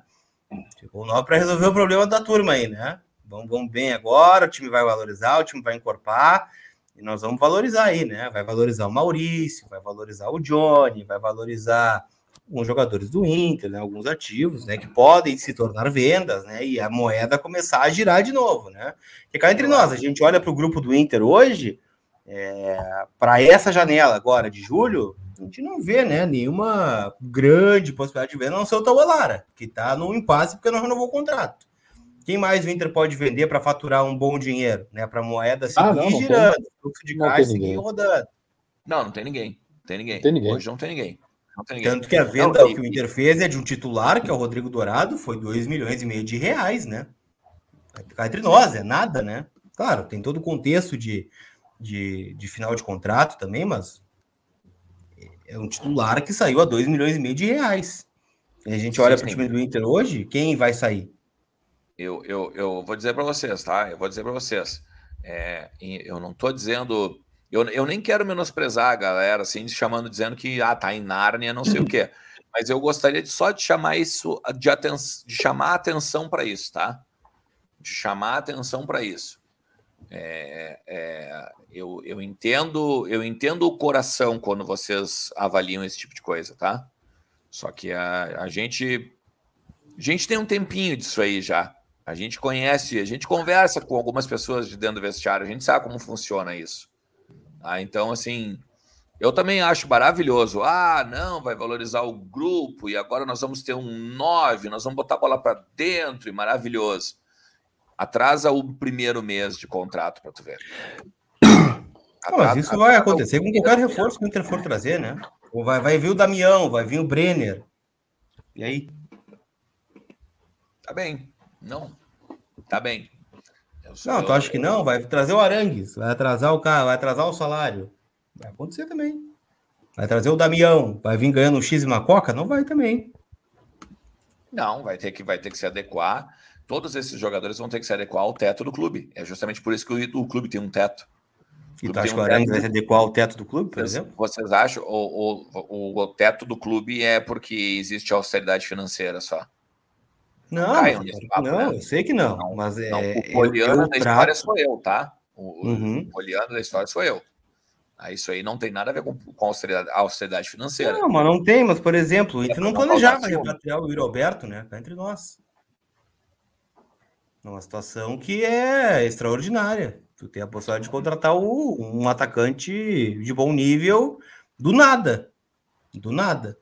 Chegou o 9 para resolver o problema da turma aí, né? Vamos, vamos bem agora, o time vai valorizar, o time vai encorpar, e nós vamos valorizar aí, né? Vai valorizar o Maurício, vai valorizar o Johnny, vai valorizar alguns jogadores do Inter, né, alguns ativos, né, que podem se tornar vendas, né, e a moeda começar a girar de novo, né? Que cá entre nós, a gente olha para o grupo do Inter hoje, é, para essa janela agora de julho, a gente não vê, né, nenhuma grande possibilidade de venda, a não ser o Taualara, que está no impasse porque não renovou o contrato. Quem mais o Inter pode vender para faturar um bom dinheiro, né, para a moeda seguir ah, não, não girando, fluxo de caixa seguir rodando? Não, não tem ninguém. Tem ninguém. tem ninguém. Hoje não tem ninguém. Tanto que a venda não, e... que o Inter fez é de um titular, que é o Rodrigo Dourado, foi 2 milhões e meio de reais, né? Vai ficar entre nós, é nada, né? Claro, tem todo o contexto de, de, de final de contrato também, mas é um titular que saiu a 2 milhões e meio de reais. E a gente olha para o time do Inter hoje, quem vai sair? Eu, eu, eu vou dizer para vocês, tá? Eu vou dizer para vocês. É, eu não estou dizendo eu, eu nem quero menosprezar a galera, assim, chamando, dizendo que ah, tá em Nárnia, não sei o quê. Mas eu gostaria de, só de chamar isso, de, aten de chamar atenção para isso, tá? De chamar atenção para isso. É, é, eu, eu entendo, eu entendo o coração quando vocês avaliam esse tipo de coisa, tá? Só que a, a gente, a gente tem um tempinho disso aí já. A gente conhece, a gente conversa com algumas pessoas de dentro do vestiário, a gente sabe como funciona isso. Ah, então, assim, eu também acho maravilhoso. Ah, não, vai valorizar o grupo e agora nós vamos ter um 9, nós vamos botar a bola para dentro e maravilhoso. Atrasa o primeiro mês de contrato para tu ver. Mas isso vai acontecer com qualquer reforço que o Inter for trazer, né? Vai, vai vir o Damião, vai vir o Brenner. E aí? Tá bem. Não. Tá bem. Não, tu acha que não? Vai trazer o Arangues, vai atrasar o carro, vai atrasar o salário. Vai acontecer também. Vai trazer o Damião, vai vir ganhando um X e uma Coca? Não vai também. Não, vai ter que, vai ter que se adequar. Todos esses jogadores vão ter que se adequar ao teto do clube. É justamente por isso que o, o clube tem um teto. E tu acha que o Arangues vai se adequar ao teto do clube, por exemplo? Vocês acham? O, o, o, o teto do clube é porque existe austeridade financeira só. Não, não, papo, não né? eu sei que não. não mas não, é, o poliano da história sou eu, tá? O, uhum. o poliano da história sou eu. Ah, isso aí não tem nada a ver com, com austeridade, austeridade financeira. Não, mas não tem, mas, por exemplo, a gente não planejava repatriar o Yuri Alberto, né? Cá entre nós. Numa situação que é extraordinária. Tu tem a possibilidade de contratar o, um atacante de bom nível do nada. Do nada.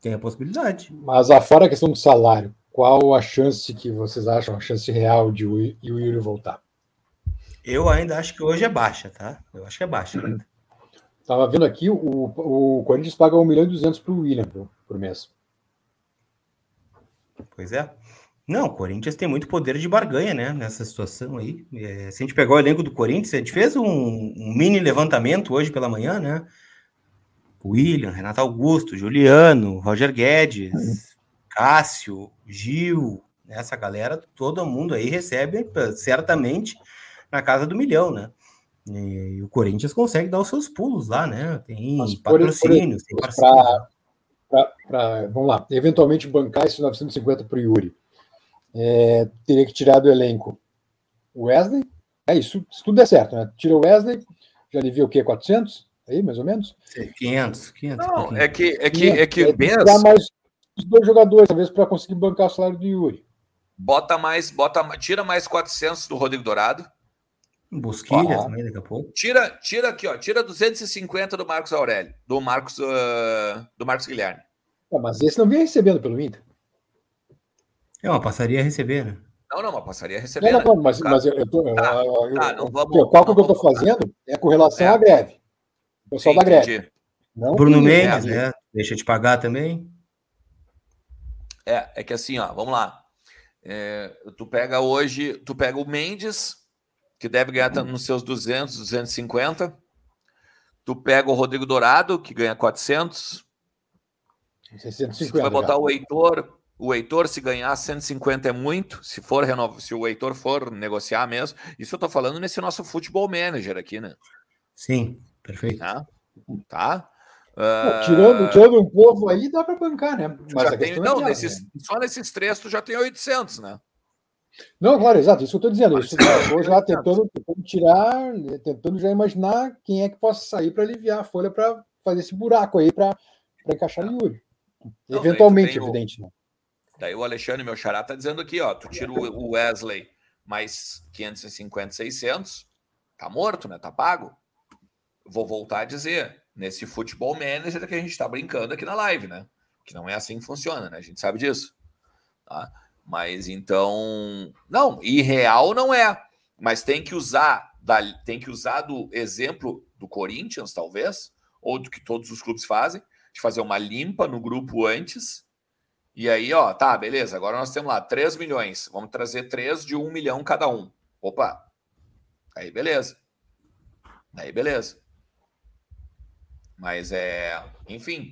Tem a possibilidade. Mas afora a questão do salário, qual a chance que vocês acham, a chance real de o Yuri voltar? Eu ainda acho que hoje é baixa, tá? Eu acho que é baixa ainda. Tava vendo aqui, o, o Corinthians paga 1 milhão e 200 para o William por, por mês. Pois é. Não, o Corinthians tem muito poder de barganha, né? Nessa situação aí. É, se a gente pegar o elenco do Corinthians, a gente fez um, um mini levantamento hoje pela manhã, né? William, Renato Augusto, Juliano, Roger Guedes, Cássio, Gil, né, essa galera, todo mundo aí recebe certamente na casa do milhão, né? E o Corinthians consegue dar os seus pulos lá, né? Tem Mas, patrocínios, tem parceiros. vamos lá, eventualmente bancar esses 950 para o Yuri. É, teria que tirar do elenco o Wesley. É isso, se tudo der certo, né? Tira o Wesley, já alivia o quê? 400? Aí, mais ou menos? 500, 500. Não, é que, é que, é que é, mais os dois jogadores, talvez, para conseguir bancar o salário do Yuri. Bota mais, bota, tira mais 400 do Rodrigo Dourado. Busquilha também, daqui a pouco. Tira, tira aqui, ó. Tira 250 do Marcos Aurélio, do Marcos, uh, do Marcos Guilherme. É, mas esse não vinha recebendo pelo Inter. É uma passaria a receber, né? Não, não, uma passaria a receber. Não, não, né? mas, mas eu, eu tô. Tá, eu, tá, não vamos, o cálculo que eu estou fazendo é com relação é. à greve. O pessoal Sim, da greve. Não Bruno Mendes, né? Deixa de pagar também. É, é que assim, ó, vamos lá. É, tu pega hoje, tu pega o Mendes, que deve ganhar nos seus 200, 250. Tu pega o Rodrigo Dourado, que ganha 400. 650, tu vai botar já. o Heitor, o Heitor, se ganhar 150 é muito, se for renovo, se o Heitor for negociar mesmo. Isso eu tô falando nesse nosso futebol manager aqui, né? Sim, perfeito. Tá? tá? Uh... Tirando, tirando um povo aí, dá para bancar, né? Mas já tem, é não, é nesses, né? só nesses três tu já tem 800, né? Não, claro, exato, isso que eu estou dizendo. Isso, estou já tentando, tentando, tirar, tentando já imaginar quem é que possa sair para aliviar a folha para fazer esse buraco aí para encaixar no Yuri. Não, Eventualmente, evidente. O, né? Daí o Alexandre, meu xará, tá dizendo aqui, ó, tu tira o Wesley mais 550, 600, tá morto, né? Tá pago. Vou voltar a dizer, nesse futebol manager que a gente está brincando aqui na live, né? Que não é assim que funciona, né? A gente sabe disso. Tá? Mas então, não, irreal não é. Mas tem que usar, da, tem que usar do exemplo do Corinthians, talvez, ou do que todos os clubes fazem, de fazer uma limpa no grupo antes. E aí, ó, tá, beleza. Agora nós temos lá 3 milhões. Vamos trazer 3 de 1 milhão cada um. Opa. Aí, beleza. Aí, beleza. Mas é, enfim,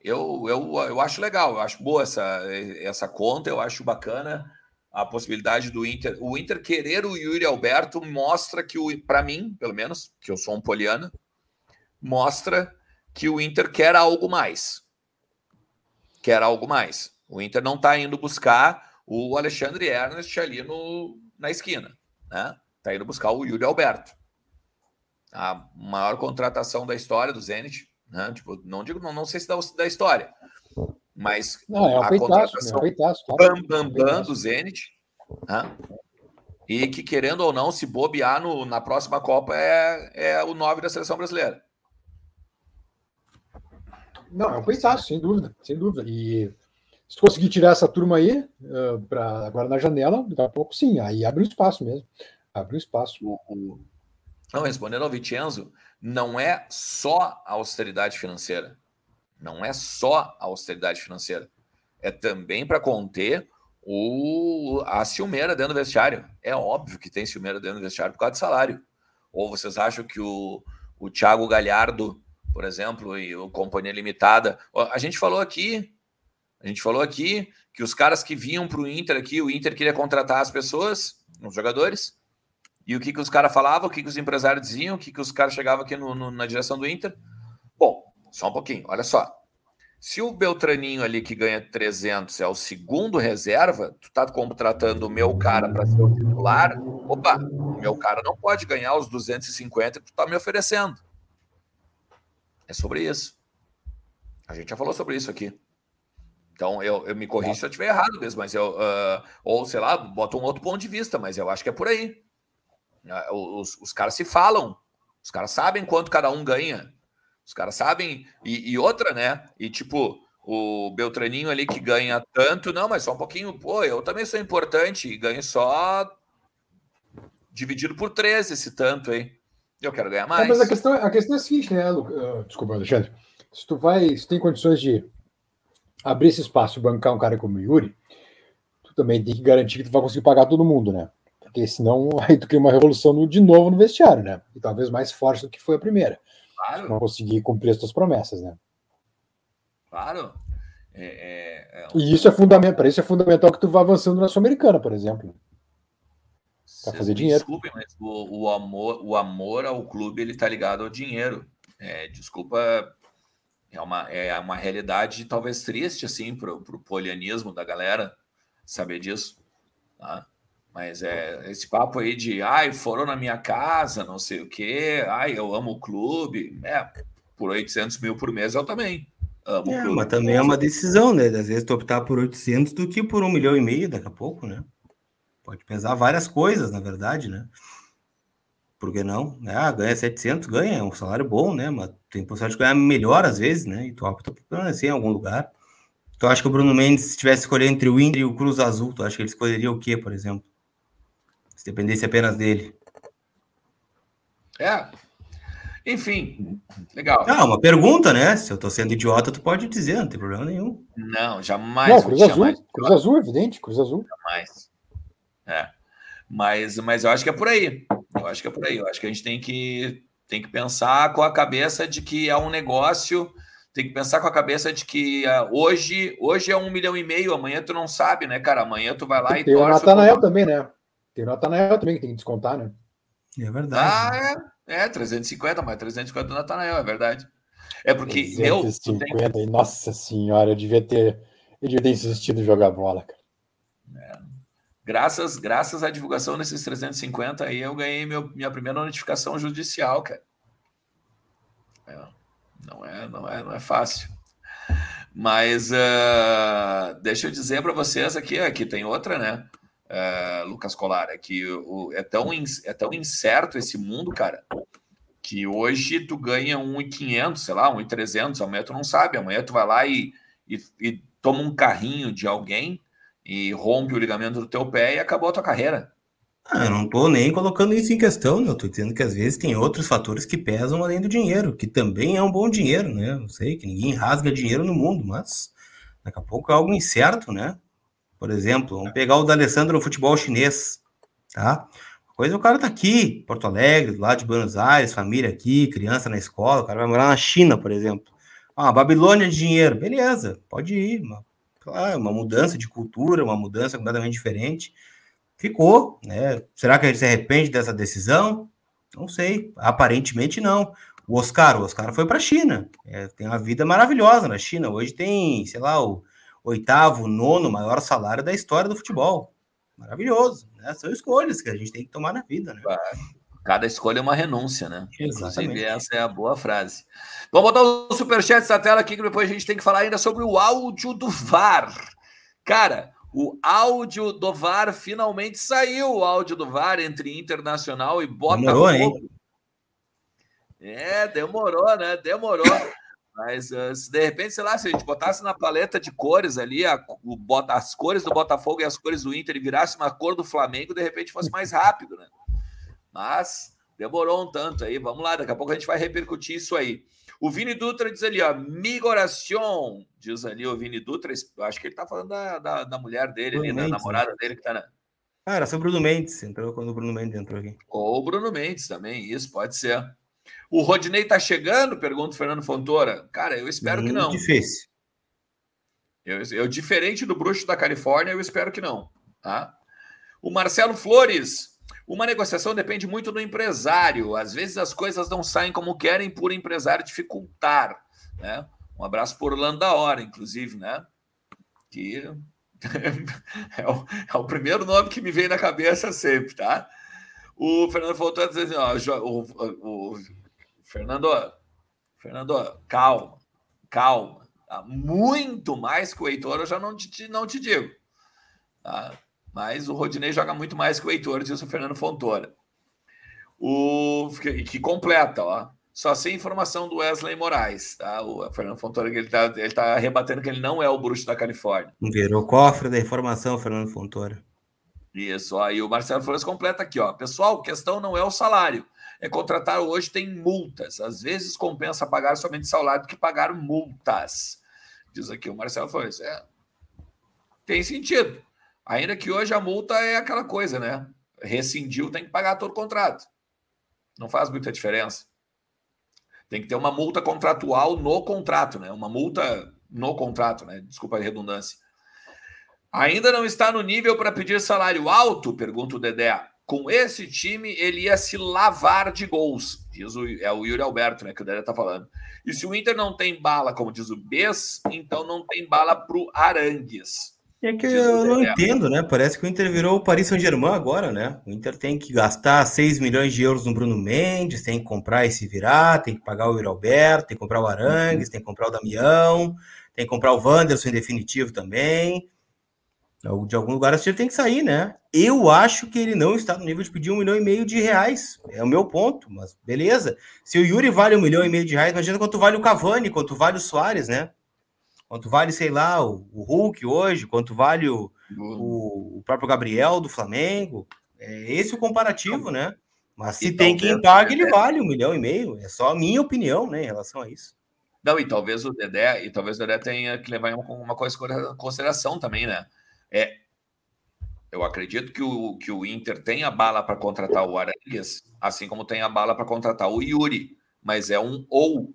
eu, eu, eu acho legal, eu acho boa essa, essa conta, eu acho bacana a possibilidade do Inter. O Inter querer o Yuri Alberto mostra que, para mim, pelo menos, que eu sou um poliano, mostra que o Inter quer algo mais. Quer algo mais. O Inter não está indo buscar o Alexandre Ernest ali no, na esquina, né? Está indo buscar o Yuri Alberto a maior contratação da história do Zenit, né? Tipo, não digo, não, não sei se da, da história, mas não, é a contratação é bam, bam, bam do Zenit, Né? E que, querendo ou não, se bobear no, na próxima Copa é, é o 9 da seleção brasileira. Não, é um pensaço, sem dúvida, sem dúvida. E se tu conseguir tirar essa turma aí, uh, pra, agora na janela, daqui a pouco sim, aí abre o espaço mesmo. Abre o espaço. Não, respondendo ao Vicenzo, não é só a austeridade financeira. Não é só a austeridade financeira. É também para conter o, a ciumeira dentro do vestiário. É óbvio que tem ciumeira dentro do vestiário por causa de salário. Ou vocês acham que o, o Thiago Galhardo, por exemplo, e o Companhia Limitada. A gente falou aqui, a gente falou aqui que os caras que vinham para o Inter aqui, o Inter queria contratar as pessoas, os jogadores, e o que, que os caras falavam, o que, que os empresários diziam, o que, que os caras chegavam aqui no, no, na direção do Inter. Bom, só um pouquinho, olha só. Se o Beltraninho ali que ganha 300 é o segundo reserva, tu tá contratando o meu cara para ser o titular, opa, o meu cara não pode ganhar os 250 que tu tá me oferecendo. É sobre isso. A gente já falou sobre isso aqui. Então, eu, eu me corrijo se eu estiver errado mesmo, mas eu. Uh, ou, sei lá, boto um outro ponto de vista, mas eu acho que é por aí. Uh, os, os caras se falam, os caras sabem quanto cada um ganha. Os caras sabem. E, e, outra, né? E tipo, o Beltraninho ali que ganha tanto, não, mas só um pouquinho. Pô, eu também sou importante e ganho só dividido por 13 esse tanto aí. Eu quero ganhar mais. É, mas a questão, a questão é a seguinte, né, Lu... uh, desculpa, Alexandre. Se tu vai, se tem condições de abrir esse espaço e bancar um cara como o Yuri, tu também tem que garantir que tu vai conseguir pagar todo mundo, né? Porque senão aí tu cria uma revolução de novo no vestiário, né? E talvez mais forte do que foi a primeira. Claro. Não conseguir cumprir as tuas promessas, né? Claro. É, é, é... E isso é fundamental, para isso é fundamental que tu vá avançando na Sul-Americana, por exemplo. Para fazer dinheiro. Desculpe, mas o, o, amor, o amor ao clube ele tá ligado ao dinheiro. É, desculpa, é uma, é uma realidade talvez triste assim para o polianismo da galera saber disso. Tá? Mas é esse papo aí de ai, foram na minha casa, não sei o quê, ai, eu amo o clube. É, por 800 mil por mês eu também amo é, o clube. Mas também é uma decisão, né? Às vezes tu optar por 800 do que por um milhão e meio daqui a pouco, né? Pode pesar várias coisas, na verdade, né? Por que não? Ah, ganha 700, ganha, é um salário bom, né? Mas tem possibilidade de ganhar melhor às vezes, né? E tu opta por permanecer em algum lugar. Tu acha que o Bruno Mendes, se tivesse escolher entre o Inter e o Cruz Azul, tu acha que ele escolheria o quê, por exemplo? Se dependesse apenas dele. É. Enfim, legal. Ah, uma pergunta, né? Se eu tô sendo idiota, tu pode dizer, não tem problema nenhum. Não, jamais. Não, Cruz Azul, Cruz Azul, evidente, Cruz Azul. Jamais. É. Mas, mas eu acho que é por aí. Eu acho que é por aí. Eu acho que a gente tem que, tem que pensar com a cabeça de que é um negócio tem que pensar com a cabeça de que uh, hoje, hoje é um milhão e meio, amanhã tu não sabe, né, cara? Amanhã tu vai lá e tem torce. Tem o Natanael também, né? Tem o Natanael também que tem que descontar, né? É verdade. Ah, é, é 350, mas 350 do Natanael, é verdade. É porque 350, eu. Tenho... Nossa senhora, eu devia ter. Eu devia ter insistido em jogar bola, cara. É. Graças, graças à divulgação desses 350 aí, eu ganhei meu, minha primeira notificação judicial, cara. É, não, é, não, é, não é fácil. Mas uh, deixa eu dizer para vocês aqui, aqui tem outra, né? Uh, Lucas Colar, é que o, é, tão in, é tão incerto esse mundo, cara, que hoje tu ganha 1,500, sei lá, 1,300, amanhã tu não sabe, amanhã tu vai lá e, e, e toma um carrinho de alguém e rompe o ligamento do teu pé e acabou a tua carreira. Ah, eu não tô nem colocando isso em questão, né? Eu tô dizendo que às vezes tem outros fatores que pesam além do dinheiro, que também é um bom dinheiro, né? Eu sei que ninguém rasga dinheiro no mundo, mas daqui a pouco é algo incerto, né? Por exemplo, vamos pegar o D'Alessandro no futebol chinês, tá? Coisa o cara tá aqui, Porto Alegre, lado de Buenos Aires, família aqui, criança na escola, o cara vai morar na China, por exemplo. Ah, Babilônia de dinheiro, beleza, pode ir, uma, claro, uma mudança de cultura, uma mudança completamente diferente. Ficou, né? Será que ele se arrepende dessa decisão? Não sei, aparentemente não. O Oscar, o Oscar foi para a China, é, tem uma vida maravilhosa na China. Hoje tem, sei lá, o oitavo, nono maior salário da história do futebol. Maravilhoso. Né? São escolhas que a gente tem que tomar na vida. Né? Cada escolha é uma renúncia, né? Exatamente. Inclusive, essa é a boa frase. Vamos botar o superchat na tela aqui, que depois a gente tem que falar ainda sobre o áudio do VAR. Cara, O áudio do VAR finalmente saiu. O áudio do VAR entre Internacional e Botafogo. Demorou, hein? É, demorou, né? Demorou. Mas uh, se de repente, sei lá, se a gente botasse na paleta de cores ali a, o, as cores do Botafogo e as cores do Inter e virasse uma cor do Flamengo, de repente fosse mais rápido, né? Mas demorou um tanto aí. Vamos lá, daqui a pouco a gente vai repercutir isso aí. O Vini Dutra diz ali, ó, migração, diz ali o Vini Dutra, eu acho que ele tá falando da, da, da mulher dele, ali, da namorada né? dele que tá na. Ah, era sobre o Bruno Mendes, entrou quando o Bruno Mendes entrou aqui. Ou o Bruno Mendes também, isso pode ser. O Rodinei tá chegando? Pergunta o Fernando Fontoura. Cara, eu espero Muito que não. Difícil. Eu, eu, diferente do bruxo da Califórnia, eu espero que não. Tá? O Marcelo Flores, uma negociação depende muito do empresário. Às vezes as coisas não saem como querem por empresário dificultar. Né? Um abraço por Orlando da Hora, inclusive, né? Que é o, é o, primeiro nome que me vem na cabeça sempre, tá? O Fernando voltou a dizer assim, ó, o, o Fernando, Fernando, calma, calma. Tá? Muito mais que o Heitor, eu já não te, não te digo. Tá? Mas o Rodinei joga muito mais que o Heitor, diz o Fernando Fontoura. O que completa, ó. Só sem informação do Wesley Moraes, tá? O Fernando Fontoura ele tá, ele tá rebatendo que ele não é o bruxo da Califórnia. Virou cofre da informação, Fernando Fontoura. Isso, aí o Marcelo Flores completa aqui, ó. Pessoal, questão não é o salário. É contratar hoje tem multas. Às vezes compensa pagar somente salário do que pagar multas. Diz aqui o Marcelo Flores. É, tem sentido. Ainda que hoje a multa é aquela coisa, né? Rescindiu, tem que pagar todo o contrato. Não faz muita diferença. Tem que ter uma multa contratual no contrato, né? Uma multa no contrato, né? Desculpa a redundância. Ainda não está no nível para pedir salário alto? Pergunta o Dedé. Com esse time, ele ia se lavar de gols. Diz o, é o Yuri Alberto, né? Que o Dedé está falando. E se o Inter não tem bala, como diz o Bes, então não tem bala para o Arangues. É que eu não entendo, né? Parece que o Inter virou o Paris Saint-Germain agora, né? O Inter tem que gastar 6 milhões de euros no Bruno Mendes, tem que comprar esse virar, tem que pagar o Yuri Alberto, tem que comprar o Arangues, tem que comprar o Damião, tem que comprar o Wanderson em definitivo também. De algum lugar esse tem que sair, né? Eu acho que ele não está no nível de pedir um milhão e meio de reais. É o meu ponto, mas beleza. Se o Yuri vale um milhão e meio de reais, imagina quanto vale o Cavani, quanto vale o Soares, né? quanto vale, sei lá, o, o Hulk hoje, quanto vale o, o, o, próprio Gabriel do Flamengo. É esse o comparativo, né? Mas se e tem quem paga, ele vale um milhão e meio. É só a minha opinião, né, em relação a isso. Não, e talvez o Dedé, e talvez o Dedé tenha que levar uma, uma coisa em consideração também, né? É, eu acredito que o, que o Inter tem a bala para contratar o Arangues, assim como tem a bala para contratar o Yuri, mas é um ou.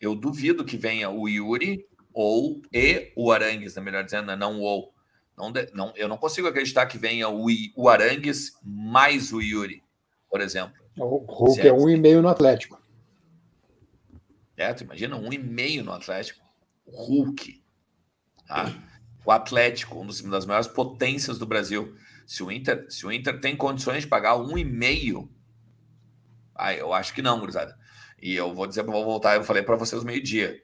Eu duvido que venha o Yuri ou e o Arangues, né, melhor dizendo, né, não ou. Não, não, eu não consigo acreditar que venha o, o Arangues mais o Yuri, por exemplo. O Hulk é, é um e meio no Atlético. É, tu imagina um e meio no Atlético. O Hulk. Tá? O Atlético, uma das maiores potências do Brasil. Se o Inter, se o Inter tem condições de pagar um e meio, ah, eu acho que não, gurizada. E eu vou dizer, vou voltar, eu falei para vocês meio-dia.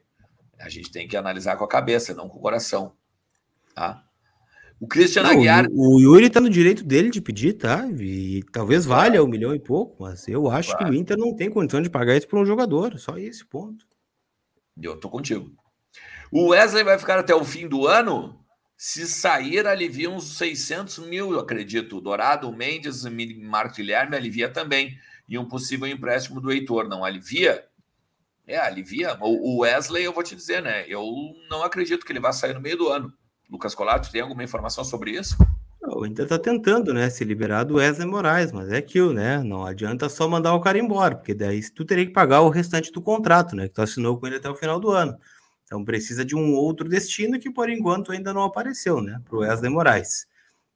A gente tem que analisar com a cabeça, não com o coração. Tá? O Christian Aguiar. O, o Yuri está no direito dele de pedir, tá? E talvez valha claro. um milhão e pouco, mas eu acho claro. que o Inter não tem condição de pagar isso para um jogador. Só esse ponto. Eu tô contigo. O Wesley vai ficar até o fim do ano? Se sair, alivia uns 600 mil, eu acredito. O Dourado, o Mendes, o Marco Guilherme alivia também. E um possível empréstimo do Heitor não alivia? É, alivia. O Wesley, eu vou te dizer, né? Eu não acredito que ele vá sair no meio do ano. Lucas Colato, tem alguma informação sobre isso? O Inter tá tentando, né, se liberar do Wesley Moraes, mas é aquilo, né? Não adianta só mandar o cara embora, porque daí tu teria que pagar o restante do contrato, né? Que tu assinou com ele até o final do ano. Então precisa de um outro destino que por enquanto ainda não apareceu, né? Pro Wesley Moraes.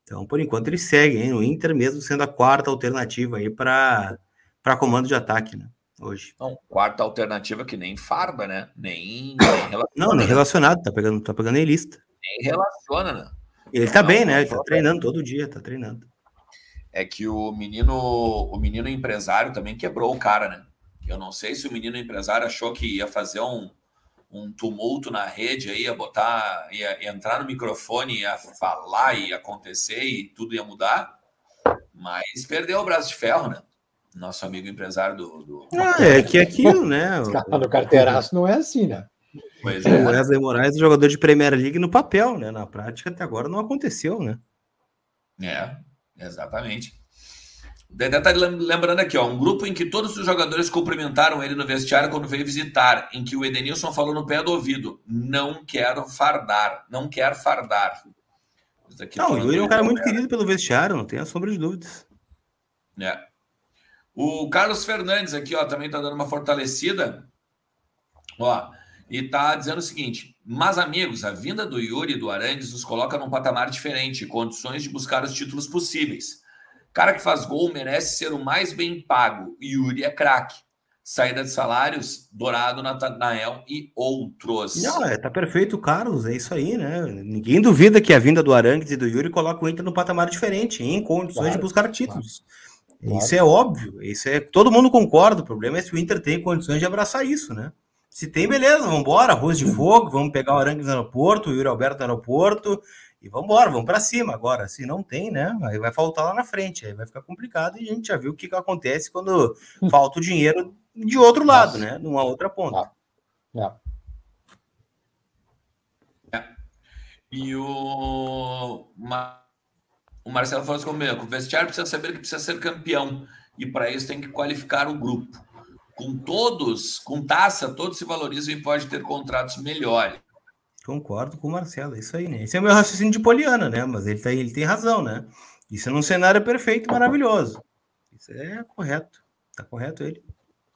Então, por enquanto, ele segue hein, no Inter, mesmo sendo a quarta alternativa aí para comando de ataque, né? hoje. Não, quarta alternativa que nem farba, né? Nem, nem Não, nem relacionado, tá pegando, tá pegando em lista. Nem relaciona, né? Ele tá não, bem, né? Ele tá treinando todo dia, tá treinando. É que o menino, o menino empresário também quebrou o cara, né? Eu não sei se o menino empresário achou que ia fazer um, um tumulto na rede aí, ia botar, ia, ia entrar no microfone, ia falar, ia acontecer e tudo ia mudar. Mas perdeu o braço de ferro, né? Nosso amigo empresário do. do... Ah, é que aquilo, né? No carteiraço não é assim, né? Pois é. O Wesley Moraes, jogador de Premier League no papel, né? Na prática, até agora não aconteceu, né? É, exatamente. Dedé tá lembrando aqui, ó, um grupo em que todos os jogadores cumprimentaram ele no vestiário quando veio visitar, em que o Edenilson falou no pé do ouvido: não quero fardar, não quer fardar. Não, o Yuri é um cara muito querido pelo vestiário, não tem a sombra de dúvidas. É. O Carlos Fernandes aqui, ó, também tá dando uma fortalecida. Ó, e tá dizendo o seguinte: mas amigos, a vinda do Yuri e do Arangues nos coloca num patamar diferente, condições de buscar os títulos possíveis. Cara que faz gol merece ser o mais bem pago. Yuri é craque. Saída de salários, Dourado, Natanael e outros. Não, é, tá perfeito, Carlos. É isso aí, né? Ninguém duvida que a vinda do Arangues e do Yuri coloca o Inter num patamar diferente, em condições claro, de buscar títulos. Claro. Isso é óbvio. Isso é todo mundo concorda. O problema é se o Inter tem condições de abraçar isso, né? Se tem, beleza, vamos embora, arroz de fogo, vamos pegar o Arangues no aeroporto, o Yuri Alberto no aeroporto, e vamos embora, vamos para cima agora. Se não tem, né? Aí vai faltar lá na frente, aí vai ficar complicado e a gente já viu o que, que acontece quando falta o dinheiro de outro lado, Nossa. né? Numa outra ponta. Ah. É. E o, o Marcelo falou assim comigo: o vestiário precisa saber que precisa ser campeão e para isso tem que qualificar o grupo. Com todos, com taça, todos se valorizam e pode ter contratos melhores. Concordo com o Marcelo, é isso aí, né? Esse é o meu raciocínio de Poliana, né? Mas ele, tá, ele tem razão, né? Isso é num cenário perfeito, maravilhoso. Isso é correto. Tá correto ele.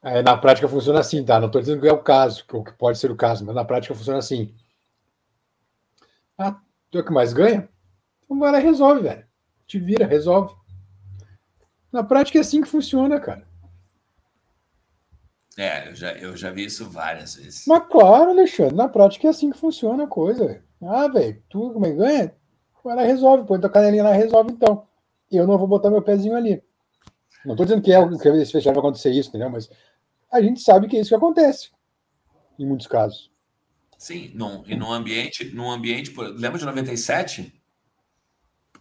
É, na prática funciona assim, tá? Não estou dizendo que é o caso, que pode ser o caso, mas na prática funciona assim. Ah, tu é que mais ganha? Então vai lá e resolve, velho. Te vira, resolve. Na prática é assim que funciona, cara. É, eu já, eu já vi isso várias vezes. Mas claro, Alexandre, na prática é assim que funciona a coisa. Ah, velho, tu como é que ganha? Lá resolve, põe tua canelinha lá resolve então. Eu não vou botar meu pezinho ali. Não estou dizendo que é que esse festival vai acontecer isso, entendeu? Mas a gente sabe que é isso que acontece em muitos casos. Sim, num, e num ambiente, num ambiente, lembra de 97?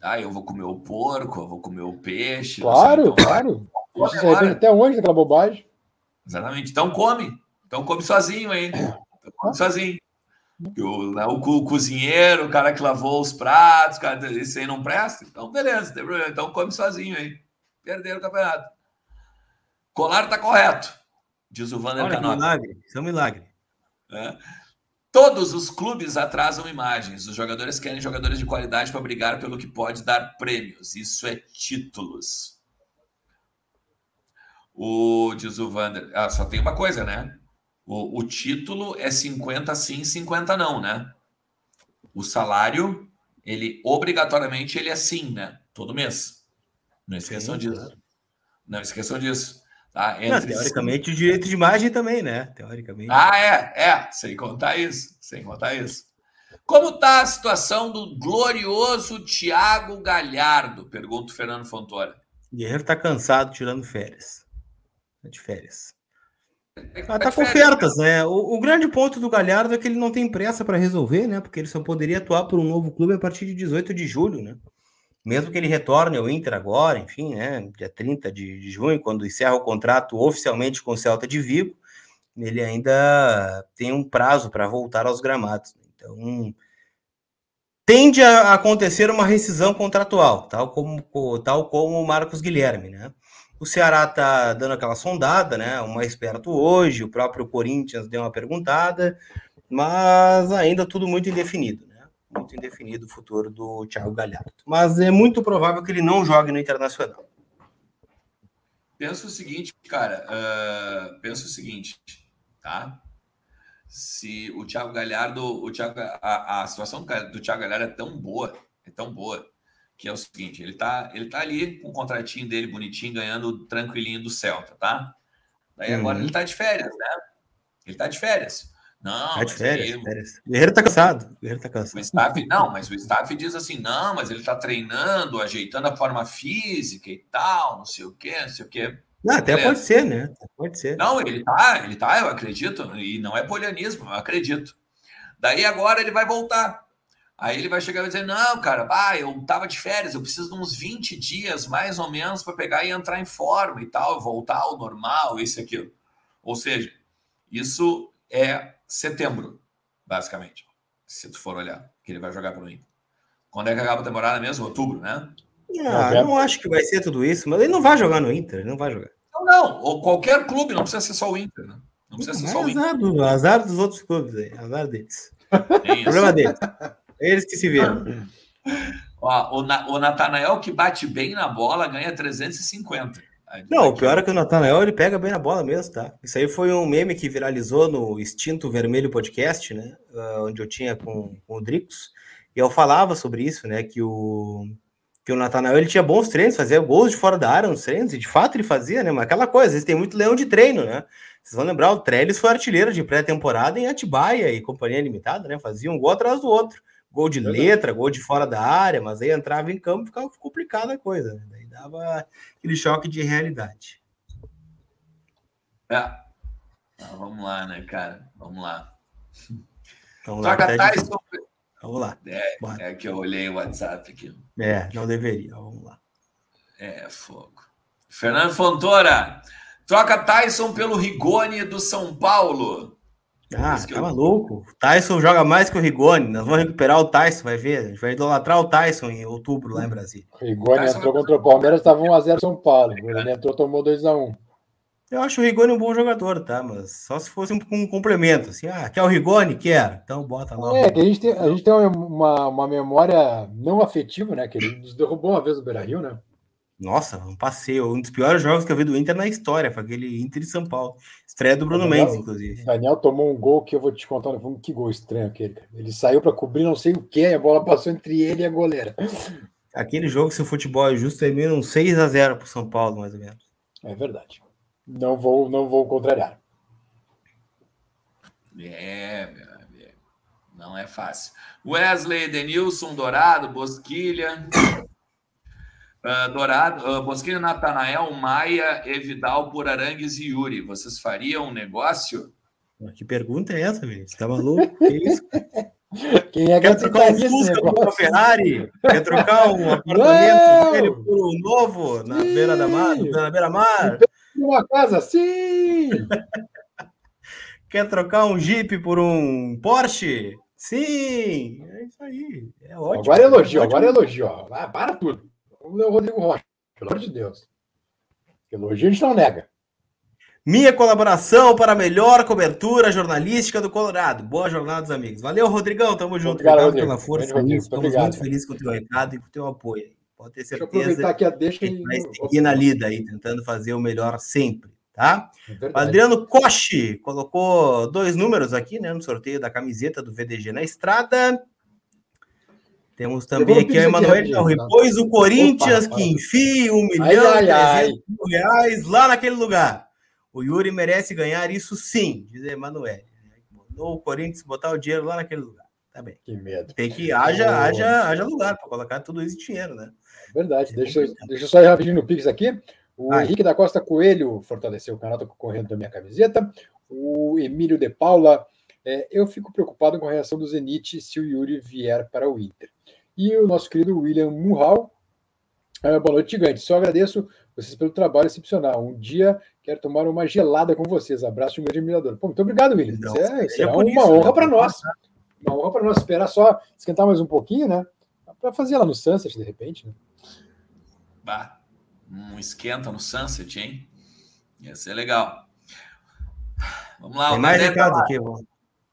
Ah, eu vou comer o porco, eu vou comer o peixe. Claro, então, claro. Isso até onde aquela bobagem? Exatamente. Então come. Então come sozinho aí. Então come sozinho. O, né, o, o, cozinheiro, o cara que lavou os pratos, cara, isso aí não presta? Então, beleza, tem problema. Então come sozinho aí. Perderam o campeonato. Colar tá correto, diz o Vander Olha, milagre. Isso é um milagre. É. Todos os clubes atrasam imagens. Os jogadores querem jogadores de qualidade para brigar pelo que pode dar prêmios. Isso é títulos. O, diz o Vander, ah, só tem uma coisa, né? O, o título é 50 sim, 50 não, né? O salário, ele obrigatoriamente ele é sim, né? Todo mês. Não esqueçam sim, disso. Claro. Não esqueçam disso. Tá? Não, teoricamente, sim. o direito de imagem também, né? Teoricamente. Ah, é, é. Sem contar isso. Sem contar isso. Como está a situação do glorioso Thiago Galhardo? Pergunta o Fernando Fontoura. Guerreiro está cansado tirando férias. É de férias. Ah, tá com ofertas, né? O, o, grande ponto do Galhardo é que ele não tem pressa para resolver, né? Porque ele só poderia atuar por um novo clube a partir de 18 de julho, né? Mesmo que ele retorne ao Inter agora, enfim, né? Dia 30 de, de junho, quando encerra o contrato oficialmente com o Celta de Vigo, ele ainda tem um prazo para voltar aos gramados. Então, tende a acontecer uma rescisão contratual, tal como, tal como o Marcos Guilherme, né? O Ceará tá dando aquela sondada, né? O mais perto hoje, o próprio Corinthians deu uma perguntada, mas ainda tudo muito indefinido, né? Muito indefinido o futuro do Thiago Galhardo. Mas é muito provável que ele não jogue no Internacional. Pensa o seguinte, cara. Uh, pensa o seguinte, tá? Se o Thiago Galhardo, o Thiago, a, a situação do Thiago Galhardo é tão boa, é tão boa, que é o seguinte, ele tá, ele tá ali com o contratinho dele bonitinho, ganhando tranquilinho do Celta, tá? Daí agora uhum. ele tá de férias, né? Ele tá de férias. Não, tá de férias, aí, férias. Guerreiro tá cansado. Guerreiro tá cansado. O staff, não, mas o staff diz assim: não, mas ele tá treinando, ajeitando a forma física e tal, não sei o quê, não sei o quê. Não, até Beleza. pode ser, né? Pode ser. Não, ele tá, ele tá, eu acredito, e não é polianismo, eu acredito. Daí agora ele vai voltar. Aí ele vai chegar e vai dizer: Não, cara, ah, eu tava de férias, eu preciso de uns 20 dias mais ou menos para pegar e entrar em forma e tal, voltar ao normal, isso e aquilo. Ou seja, isso é setembro, basicamente, se tu for olhar, que ele vai jogar pelo Inter. Quando é que acaba a temporada mesmo? Outubro, né? Ah, eu não acho que vai ser tudo isso, mas ele não vai jogar no Inter, ele não vai jogar. Não, não, ou qualquer clube, não precisa ser só o Inter, né? Não precisa ser só o Inter. Do, azar dos outros clubes aí, azar deles. É Problema deles. Eles que se viram. Ó, o, Na, o Natanael que bate bem na bola ganha 350. Não, o pior é que o Natanael ele pega bem na bola mesmo, tá? Isso aí foi um meme que viralizou no Extinto Vermelho Podcast, né? Uh, onde eu tinha com, com o Dricos. E eu falava sobre isso, né? Que o, que o Natanael ele tinha bons treinos, fazia gols de fora da área nos treinos, e de fato ele fazia, né? Mas aquela coisa, às vezes tem muito leão de treino, né? Vocês vão lembrar, o Trellis foi artilheiro de pré-temporada em Atibaia e companhia limitada, né? Fazia um gol atrás do outro. Gol de letra, gol de fora da área, mas aí entrava em campo e ficava complicada a coisa. Né? Daí dava aquele choque de realidade. É. Ah, vamos lá, né, cara? Vamos lá. Vamos lá. Tyson... Vamos lá. É, é, que eu olhei o WhatsApp aqui. É, não deveria. Vamos lá. É, fogo. Fernando Fontoura. Troca Tyson pelo Rigoni do São Paulo. Ah, tá eu... maluco. O Tyson joga mais que o Rigoni. Nós vamos recuperar o Tyson, vai ver. A gente vai idolatrar o Tyson em outubro lá em Brasília. O Rigoni entrou contra o Palmeiras, estava 1x0 São Paulo. Ele entrou, tomou 2x1. Eu acho o Rigoni um bom jogador, tá? Mas só se fosse um, um complemento, assim, ah, quer o Rigoni? Quer. Então bota lá. É, que a gente tem, a gente tem uma, uma memória não afetiva, né? Que ele nos derrubou uma vez o Beira Rio, né? Nossa, um passeio. Um dos piores jogos que eu vi do Inter na história. Foi aquele Inter de São Paulo. Estreia do Bruno Daniel, Mendes, inclusive. Daniel tomou um gol que eu vou te contar. Que gol estranho aquele. Ele saiu para cobrir não sei o que, a bola passou entre ele e a goleira. Aquele jogo, se o futebol é justo, é meio um 6 a 0 para São Paulo, mais ou menos. É verdade. Não vou, não vou contrariar. É, não é fácil. Wesley, Denilson, Dourado, Bosquilha. Uh, Dourado, uh, Bosquinha Natanael, Maia, Evidal, por Arangues e Yuri. Vocês fariam um negócio? Que pergunta é essa, velho? Você tá maluco? Que isso? Quem é que quer trocar um Fusca por uma Ferrari? Quer trocar um apartamento dele por um novo na sim. beira da mar, na beira-mar? Uma casa, sim! Quer trocar um Jeep por um Porsche? Sim! É isso aí. É ótimo. Agora é elogio, é agora é elogio. Ah, para tudo o Rodrigo Rocha, pelo amor de Deus. Elogio a gente não nega. Minha colaboração para a melhor cobertura jornalística do Colorado. Boa jornada, amigos. Valeu, Rodrigão. Tamo junto. Obrigado, obrigado pela força. Rodrigo, Estamos obrigado, muito felizes com o teu recado e com o teu apoio. Pode ter certeza. Deixa aproveitar aqui a deixa que vai seguir na lida aí, tentando fazer o melhor sempre, tá? É Adriano Coche colocou dois números aqui, né, no sorteio da camiseta do VDG na estrada. Temos também aqui o Emanuel Depois o Corinthians Opa, que enfia um milhão ai, ai, mil reais lá naquele lugar. O Yuri merece ganhar isso sim, diz Emanuel. Mandou o Corinthians botar o dinheiro lá naquele lugar. Tá bem. Que medo. Tem que haja, haja, haja lugar para colocar tudo isso em dinheiro, né? É verdade. Deixa, deixa eu só ir rapidinho no Pix aqui. O Ai. Henrique da Costa Coelho fortaleceu o canal, tá concorrendo da minha camiseta. O Emílio de Paula. É, eu fico preocupado com a reação do Zenit se o Yuri vier para o Inter e o nosso querido William Murral. Uh, boa noite, gigante. Só agradeço vocês pelo trabalho excepcional. Um dia quero tomar uma gelada com vocês. Abraço de um grande admirador. Pô, muito obrigado, William. Não, isso é, isso é, é uma isso, honra para nós. Uma honra para nós esperar só esquentar mais um pouquinho, né? Para fazer lá no Sunset, de repente. Né? Bah, um esquenta no Sunset, hein? Ia ser legal. Vamos lá. Tem mais recado aqui,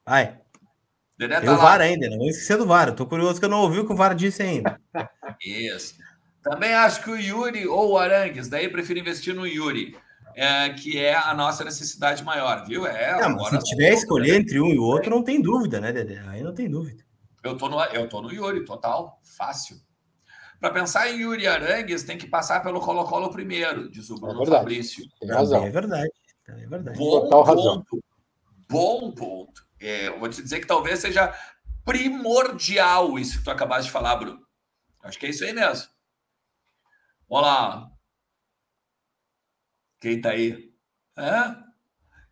vai. Dedé Tem tá o VAR ainda, não esquecer do VAR. Estou curioso que eu não ouvi o que o VAR disse ainda. Isso. Também acho que o Yuri ou o Arangues, daí prefiro investir no Yuri, é, que é a nossa necessidade maior, viu? É, não, agora, se tiver escolher entre um e o outro, não tem dúvida, né, Dedé? Aí não tem dúvida. Eu tô no, eu tô no Yuri, total, fácil. Para pensar em Yuri Arangues, tem que passar pelo Colo-Colo primeiro, diz o é Bruno é Fabrício. Tem razão. É verdade. É verdade. Bom Total ponto. Razão. Bom ponto. É, vou te dizer que talvez seja primordial isso que tu acabaste de falar, Bruno. Acho que é isso aí mesmo. Vamos lá. Quem tá aí? É?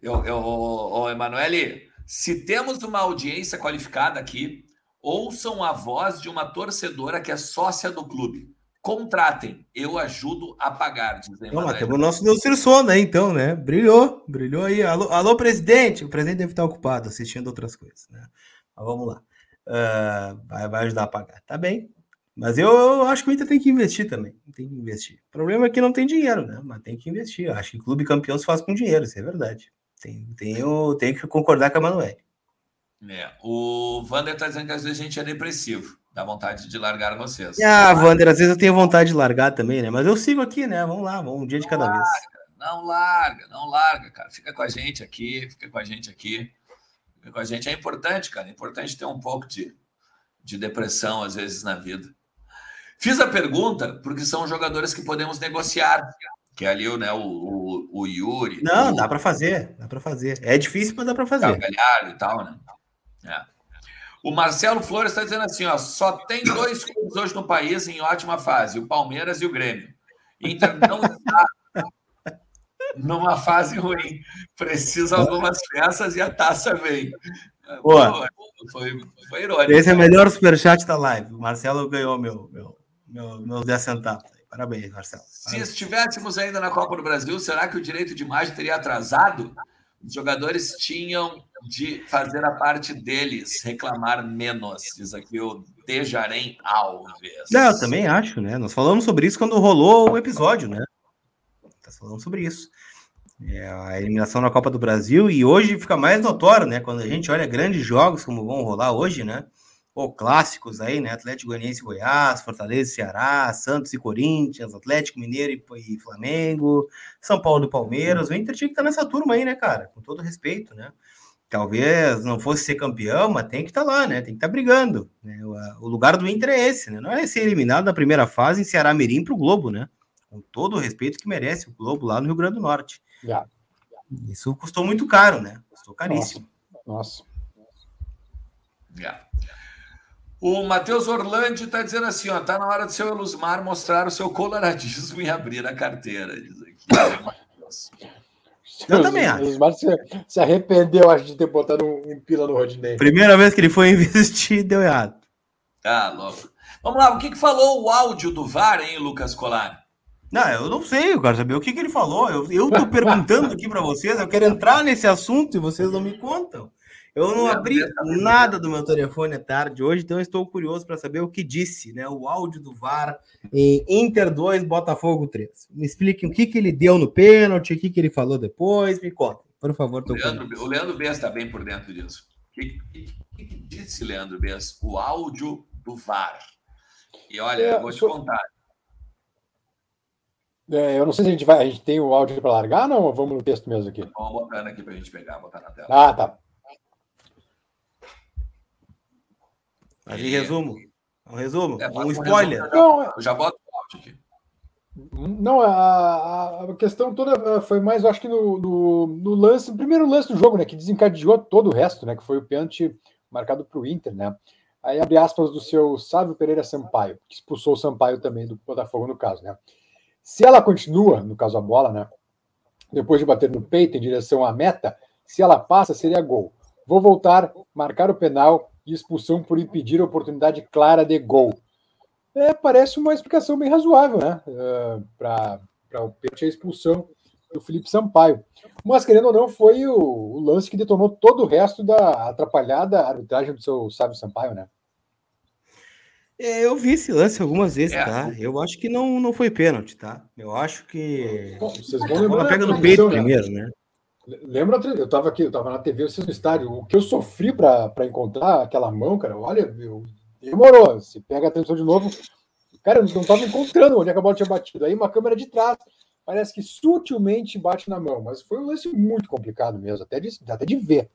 Eu, eu, ô, Emanuele, se temos uma audiência qualificada aqui, ouçam a voz de uma torcedora que é sócia do clube. Contratem, eu ajudo a pagar, dizem Não, temos o nosso Deus Sono aí, então, né? Brilhou, brilhou aí. Alô, alô, presidente! O presidente deve estar ocupado assistindo outras coisas, né? Mas vamos lá. Uh, vai, vai ajudar a pagar. Tá bem. Mas eu, eu, acho que o Inter tem que investir também. Tem que investir. O problema é que não tem dinheiro, né? Mas tem que investir. Eu acho que clube campeão se faz com dinheiro, isso é verdade. Tem, tenho, tenho que concordar com a Manoel. É, o Vander está dizendo que às vezes a gente é depressivo. Dá vontade de largar vocês. Ah, Vander, às vezes eu tenho vontade de largar também, né? Mas eu sigo aqui, né? Vamos lá, vamos um dia de cada larga, vez. Não larga, não larga, cara. Fica com a gente aqui, fica com a gente aqui. Fica com a gente. É importante, cara. É importante ter um pouco de, de depressão, às vezes, na vida. Fiz a pergunta porque são jogadores que podemos negociar. Que é ali né, o, o, o Yuri. Não, o... dá para fazer, dá para fazer. É difícil, mas dá para fazer. O Galhardo e tal, né? É. O Marcelo Flores está dizendo assim: ó, só tem dois clubes hoje no país em ótima fase: o Palmeiras e o Grêmio. Inter não está numa fase ruim. Precisa algumas peças e a taça vem. Boa. Foi, foi irônico. Esse é o melhor superchat da live. O Marcelo ganhou meu, meu, meu, meus 10 centavos. Parabéns, Marcelo. Parabéns. Se estivéssemos ainda na Copa do Brasil, será que o direito de imagem teria atrasado? Os jogadores tinham de fazer a parte deles, reclamar menos, diz aqui o Dejarem Alves. Eu também acho, né? Nós falamos sobre isso quando rolou o episódio, né? Tá falando sobre isso. É a eliminação na Copa do Brasil e hoje fica mais notório, né? Quando a gente olha grandes jogos como vão rolar hoje, né? Ou clássicos aí, né? Atlético Goianiense e Goiás, Fortaleza e Ceará, Santos e Corinthians, Atlético Mineiro e, Flamengo, São Paulo e Palmeiras. O Inter tinha que estar nessa turma aí, né, cara? Com todo respeito, né? Talvez não fosse ser campeão, mas tem que estar lá, né? Tem que estar brigando. Né? O, lugar do Inter é esse, né? Não é ser eliminado na primeira fase em Ceará Mirim para o Globo, né? Com todo o respeito que merece o Globo lá no Rio Grande do Norte. Yeah. Isso custou muito caro, né? Custou caríssimo. Nossa. Nossa. Yeah. O Matheus Orlandi está dizendo assim: ó, tá na hora do seu Elusmar mostrar o seu coloradismo e abrir a carteira. Diz aqui. Eu também acho. Elusmar se, se arrependeu, acho, de ter botado um, um pila no Rodney. Primeira vez que ele foi investir, deu errado. Ah, louco. Vamos lá, o que, que falou o áudio do VAR, hein, Lucas Colar? Não, eu não sei, eu quero saber o que, que ele falou. Eu, eu tô perguntando aqui para vocês, eu quero entrar nesse assunto e vocês não me contam. Eu não abri nada do meu telefone à tarde hoje, então estou curioso para saber o que disse, né? O áudio do VAR em Inter 2, Botafogo 3. Me expliquem o que, que ele deu no pênalti, o que, que ele falou depois, me contem, por favor. O Leandro, o Leandro está bem por dentro disso. O que, que, que, disse, Leandro Bess? O áudio do VAR. E olha, é, eu vou te sou... contar. É, eu não sei se a gente vai. A gente tem o áudio para largar, não? Ou vamos no texto mesmo aqui? Vamos botando aqui para a gente pegar, botar na tela. Ah, tá. Mas em resumo, um resumo, é, um spoiler. Um não, eu já boto o áudio aqui. Não, a, a, questão toda foi mais, acho que no, no, no, lance, no primeiro lance do jogo, né, que desencadeou todo o resto, né, que foi o pênalti marcado para o Inter, né. Aí abre aspas do seu Sávio Pereira Sampaio, que expulsou o Sampaio também do Botafogo no caso, né. Se ela continua, no caso a bola, né, depois de bater no peito em direção à meta, se ela passa, seria gol. Vou voltar, marcar o penal de expulsão por impedir a oportunidade clara de gol. É, parece uma explicação bem razoável, né? Uh, Para o pênalti a expulsão do Felipe Sampaio. Mas, querendo ou não, foi o, o, lance que detonou todo o resto da atrapalhada arbitragem do seu Sábio Sampaio, né? É, eu vi esse lance algumas vezes, é. tá? Eu acho que não, não foi pênalti, tá? Eu acho que. Bom, vocês vão lembrar. pega no peito né? primeiro, né? Lembra, eu estava aqui, eu estava na TV, vocês no estádio, o que eu sofri para encontrar aquela mão, cara, olha, eu, demorou. Se pega a atenção de novo, cara, eu não estava encontrando onde a bola tinha batido. Aí uma câmera de trás, parece que sutilmente bate na mão, mas foi um lance muito complicado mesmo, até de, até de ver.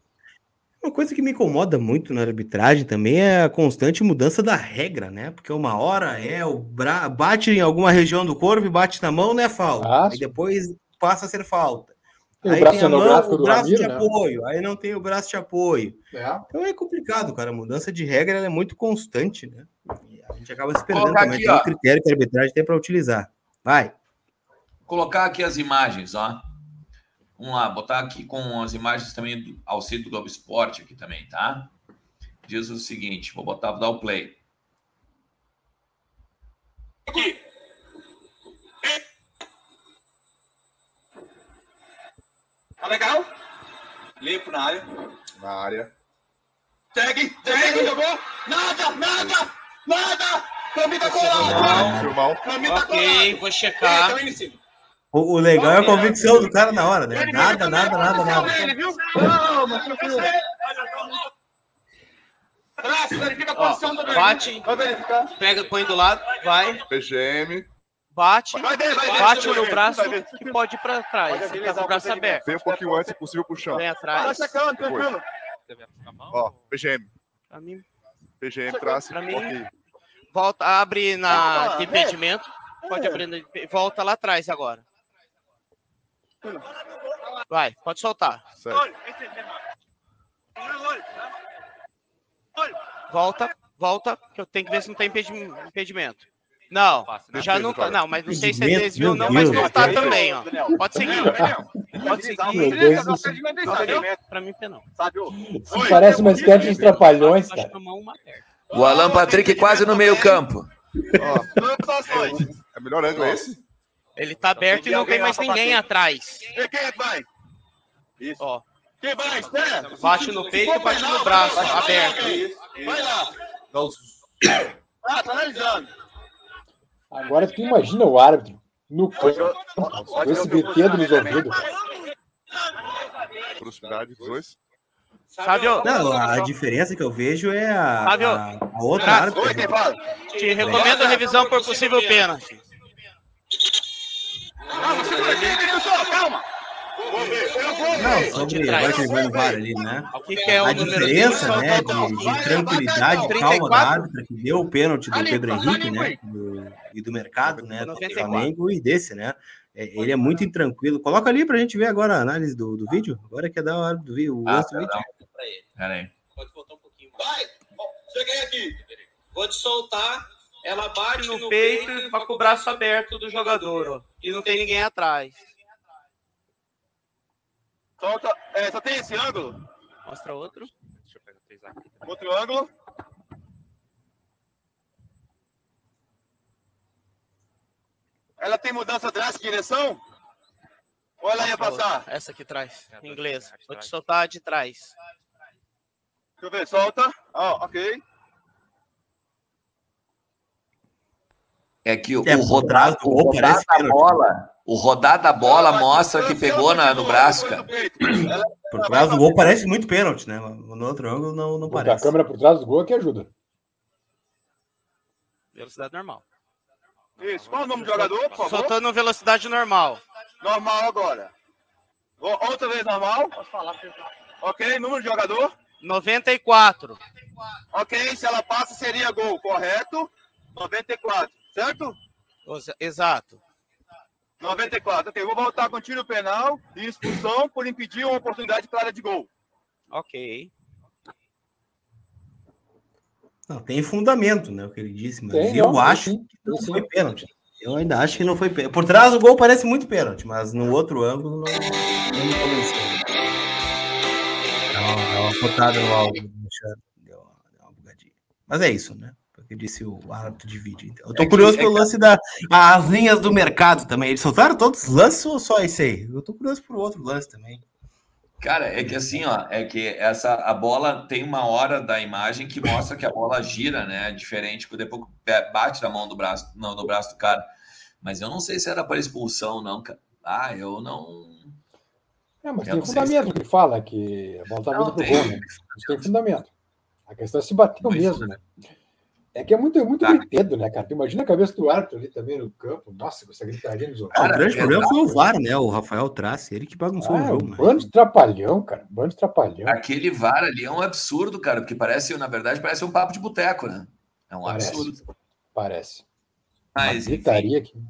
Uma coisa que me incomoda muito na arbitragem também é a constante mudança da regra, né? Porque uma hora é o bra... bate em alguma região do corpo e bate na mão, não é falta. Ah, e depois passa a ser falta. Tem aí o braço tem a mão, o braço Ramiro, de né? apoio, aí não tem o braço de apoio. É. Então é complicado, cara. A mudança de regra é muito constante, né? E a gente acaba se perdendo também. Aqui, tem um critério que a arbitragem tem para utilizar. Vai. colocar aqui as imagens, ó. Vamos lá, botar aqui com as imagens também do auxílio do Globo Esporte aqui também, tá? Diz o seguinte, vou botar, vou dar o play. Tá legal? Limpo na área. Na área. Segue, segue, jogou. Nada, nada, nada. Camita colada. Filmão. Camita Ok, vou checar. O, o legal é a convicção do cara na hora, né? Nada, nada, nada, nada. Ele viu? Calma, tranquilo. Braço, verifica a posição do bate. Pega, põe do lado, vai, PGM. Bate, Vai ver, vai ver. bate vai no ver, braço e pode ir pra trás. Você tá com o braço aberto. Vem um pouquinho antes, se possível, chão. Vem Tá atrás. checando, tranquilo. Ó, PGM. Pra mim, PGM, traço. Pra mim- Ok. volta, abre na Ah, de impedimento. Pode abrir na, volta lá atrás agora. Vai, pode soltar. Certo. Volta, volta, que eu tenho que ver se não tem impedi- impedimento. Não, já não tá. Não, mas não sei se é desvio ou não, mas não tá também, ó. Pode seguir. Pode Meu seguir. Pra mim, não. Isso parece uma sketch dos trapalhões, Acho cara. aperta. O Alan Patrick quase no meio campo. É melhor ângulo esse? Ele tá aberto e não tem mais ninguém atrás. E quem é que vai? Isso. Ó, Quem vai? Espera. bate no peito e bate no braço, aberto. Vai lá. Ah, tá analisando. Agora tu imagina o árbitro no campo, com esse brinquedo nos ouvidos. Proximidade dos dois. Fábio, Não, a diferença que eu vejo é a, Fábio. a, a outra Tá. árbitra. Quem fala? te recomendo a revisão por possível pênalti. Calma, segura aqui, Denilson, calma. Não, sobre agora que ele vai no VAR ali, né? O que, que é o A diferença, né, de, de tranquilidade, calma da 34? árbitra que deu o pênalti do Pedro Henrique, né, do- e do mercado, né, do 94. Flamengo e desse, né? É, Ele é muito intranquilo. Coloca ali pra gente ver agora a análise do, do vídeo. Agora quer dar a hora do vídeo, o Ah, lance do vídeo. Pera aí. Pode voltar um pouquinho. Vai. Cheguei aqui. Vou te soltar. Ela bate no, peito e vai com o braço aberto do jogador, ó. E não tem ninguém atrás. Solta. É, só tem esse ângulo. Mostra outro. Outro ângulo. Ela tem mudança drástica de direção? Ou ela ia Mostra outra. passar? Essa aqui atrás, em inglês. Vou te soltar de trás. Deixa eu ver, solta. Ó, ok. É que o, É, o rodar, por trás do o rodar da bola, o rodar da bola mostra que pegou na, no braço, cara. Ela- Por trás do gol parece muito pênalti, né? No outro ângulo não, não Botar a parece. câmera por trás do gol é que ajuda. Velocidade normal. Isso. Qual o nome do jogador, por favor? Soltando velocidade normal. Normal agora. Outra vez normal. Posso falar? Ok, número de jogador. 94. Ok, se ela passa seria gol, correto? 94, certo? Exa- Exato. 94. Ok, vou voltar com tiro penal e expulsão por impedir uma oportunidade clara de gol. Ok. Não, tem fundamento, né? O que ele disse, mas Tem, eu não, acho sim, que não sim. foi pênalti. Eu ainda acho que não foi pênalti. Por trás do gol parece muito pênalti, mas no outro ângulo não, não me convenceu. Dá uma, cortada no deu uma, deu uma bugadinha. Mas é isso, né? Disse o árbitro de vídeo. Então, eu tô É que- curioso é pelo que- lance das as linhas do mercado também. Eles soltaram todos os lances ou só esse aí? Eu tô curioso por outro lance também. Cara, é que assim, ó, é que essa a bola tem uma hora da imagem que mostra que a bola gira, né? Diferente, porque depois bate na mão do braço, não, no braço do cara. Mas eu não sei se era para expulsão, não, cara. Ah, eu não. É, mas Eu tem fundamento que fala que a bola tá Não, vindo pro tem. gol, né? Tem fundamento. A questão é se bateu mesmo, né? É que é muito, muito Tá. brinquedo, né, cara? Tu imagina a cabeça do árbitro ali também no campo. Nossa, com essa gritaria nos. Ah, Cara, o grande é problema exato. foi o VAR, né? O Rafael Trace, ele que bagunçou o Ah, jogo. um né? bando de trapalhão, cara. Um bando de trapalhão. Aquele VAR ali é um absurdo, cara, porque parece, na verdade, parece um papo de boteco, né? É um Parece. absurdo. Parece. Mas, enfim, gritaria aqui.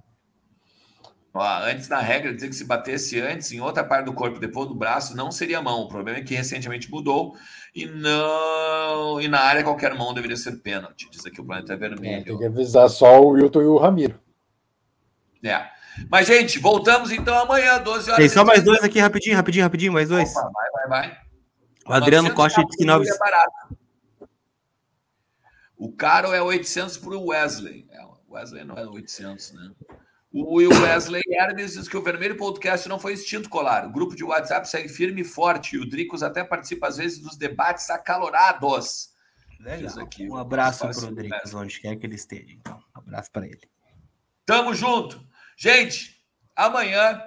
Ó, antes na regra, dizer que se batesse antes em outra parte do corpo, depois do braço, não seria mão. O problema é que recentemente mudou e não. E na área qualquer mão deveria ser pênalti. Diz aqui o planeta É, tem vermelho. que avisar só o Wilton e o Ramiro. É. Mas, gente, voltamos então amanhã, 12 horas. Tem só mais dois aqui, rapidinho, rapidinho, rapidinho, mais dois. Opa, vai, vai, vai. O Adriano Costa disse que 900. É barato. O caro é 800 para o Wesley. É, o Wesley não é 800, né? O Will Wesley Hermes diz que o Vermelho Podcast não foi extinto, Colar. O grupo de WhatsApp segue firme e forte. E o Dricos até participa, às vezes, dos debates acalorados. Legal. Aqui, um abraço para o Dricos, onde quer que ele esteja. Então, um abraço para ele. Tamo junto. Gente, amanhã,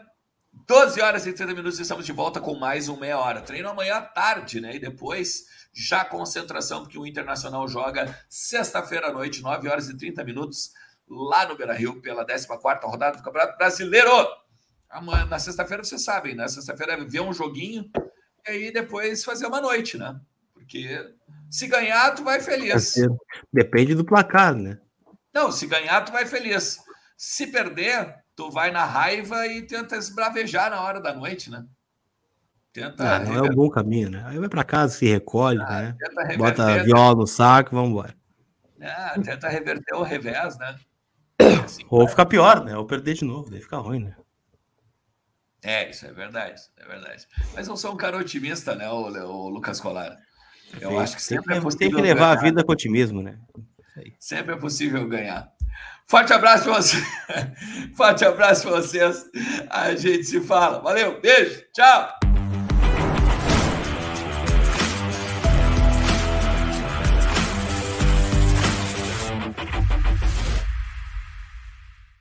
12 horas e 30 minutos, estamos de volta com mais um meia hora. Treino amanhã à tarde, né? E depois, já concentração, porque o Internacional joga sexta-feira à noite, 9 horas e 30 minutos lá no Beira Rio pela 14 rodada do Campeonato Brasileiro. Amanhã, na sexta-feira, vocês sabem, né? Sexta-feira é ver um joguinho e aí depois fazer uma noite, né? Porque se ganhar, tu vai feliz. Depende do placar, né? Não, se ganhar, tu vai feliz. Se perder, tu vai na raiva e tenta esbravejar na hora da noite, né? Tenta. Ah, não é um bom caminho, né? Aí vai para casa, se recolhe, ah, né? Bota a viola no saco vamos embora. Ah, tenta reverter o revés, né? Assim, Ou ficar pior, né? Ou perder de novo, daí fica ruim, né? É, isso é verdade, é verdade. Mas eu sou um cara otimista, né, o, o Lucas Colar? Eu Sim, acho que sempre é possível. Tem que levar ganhar. a vida com otimismo, né? Sempre é possível ganhar. Forte abraço para vocês. Forte abraço para vocês. A gente se fala. Valeu, beijo, tchau.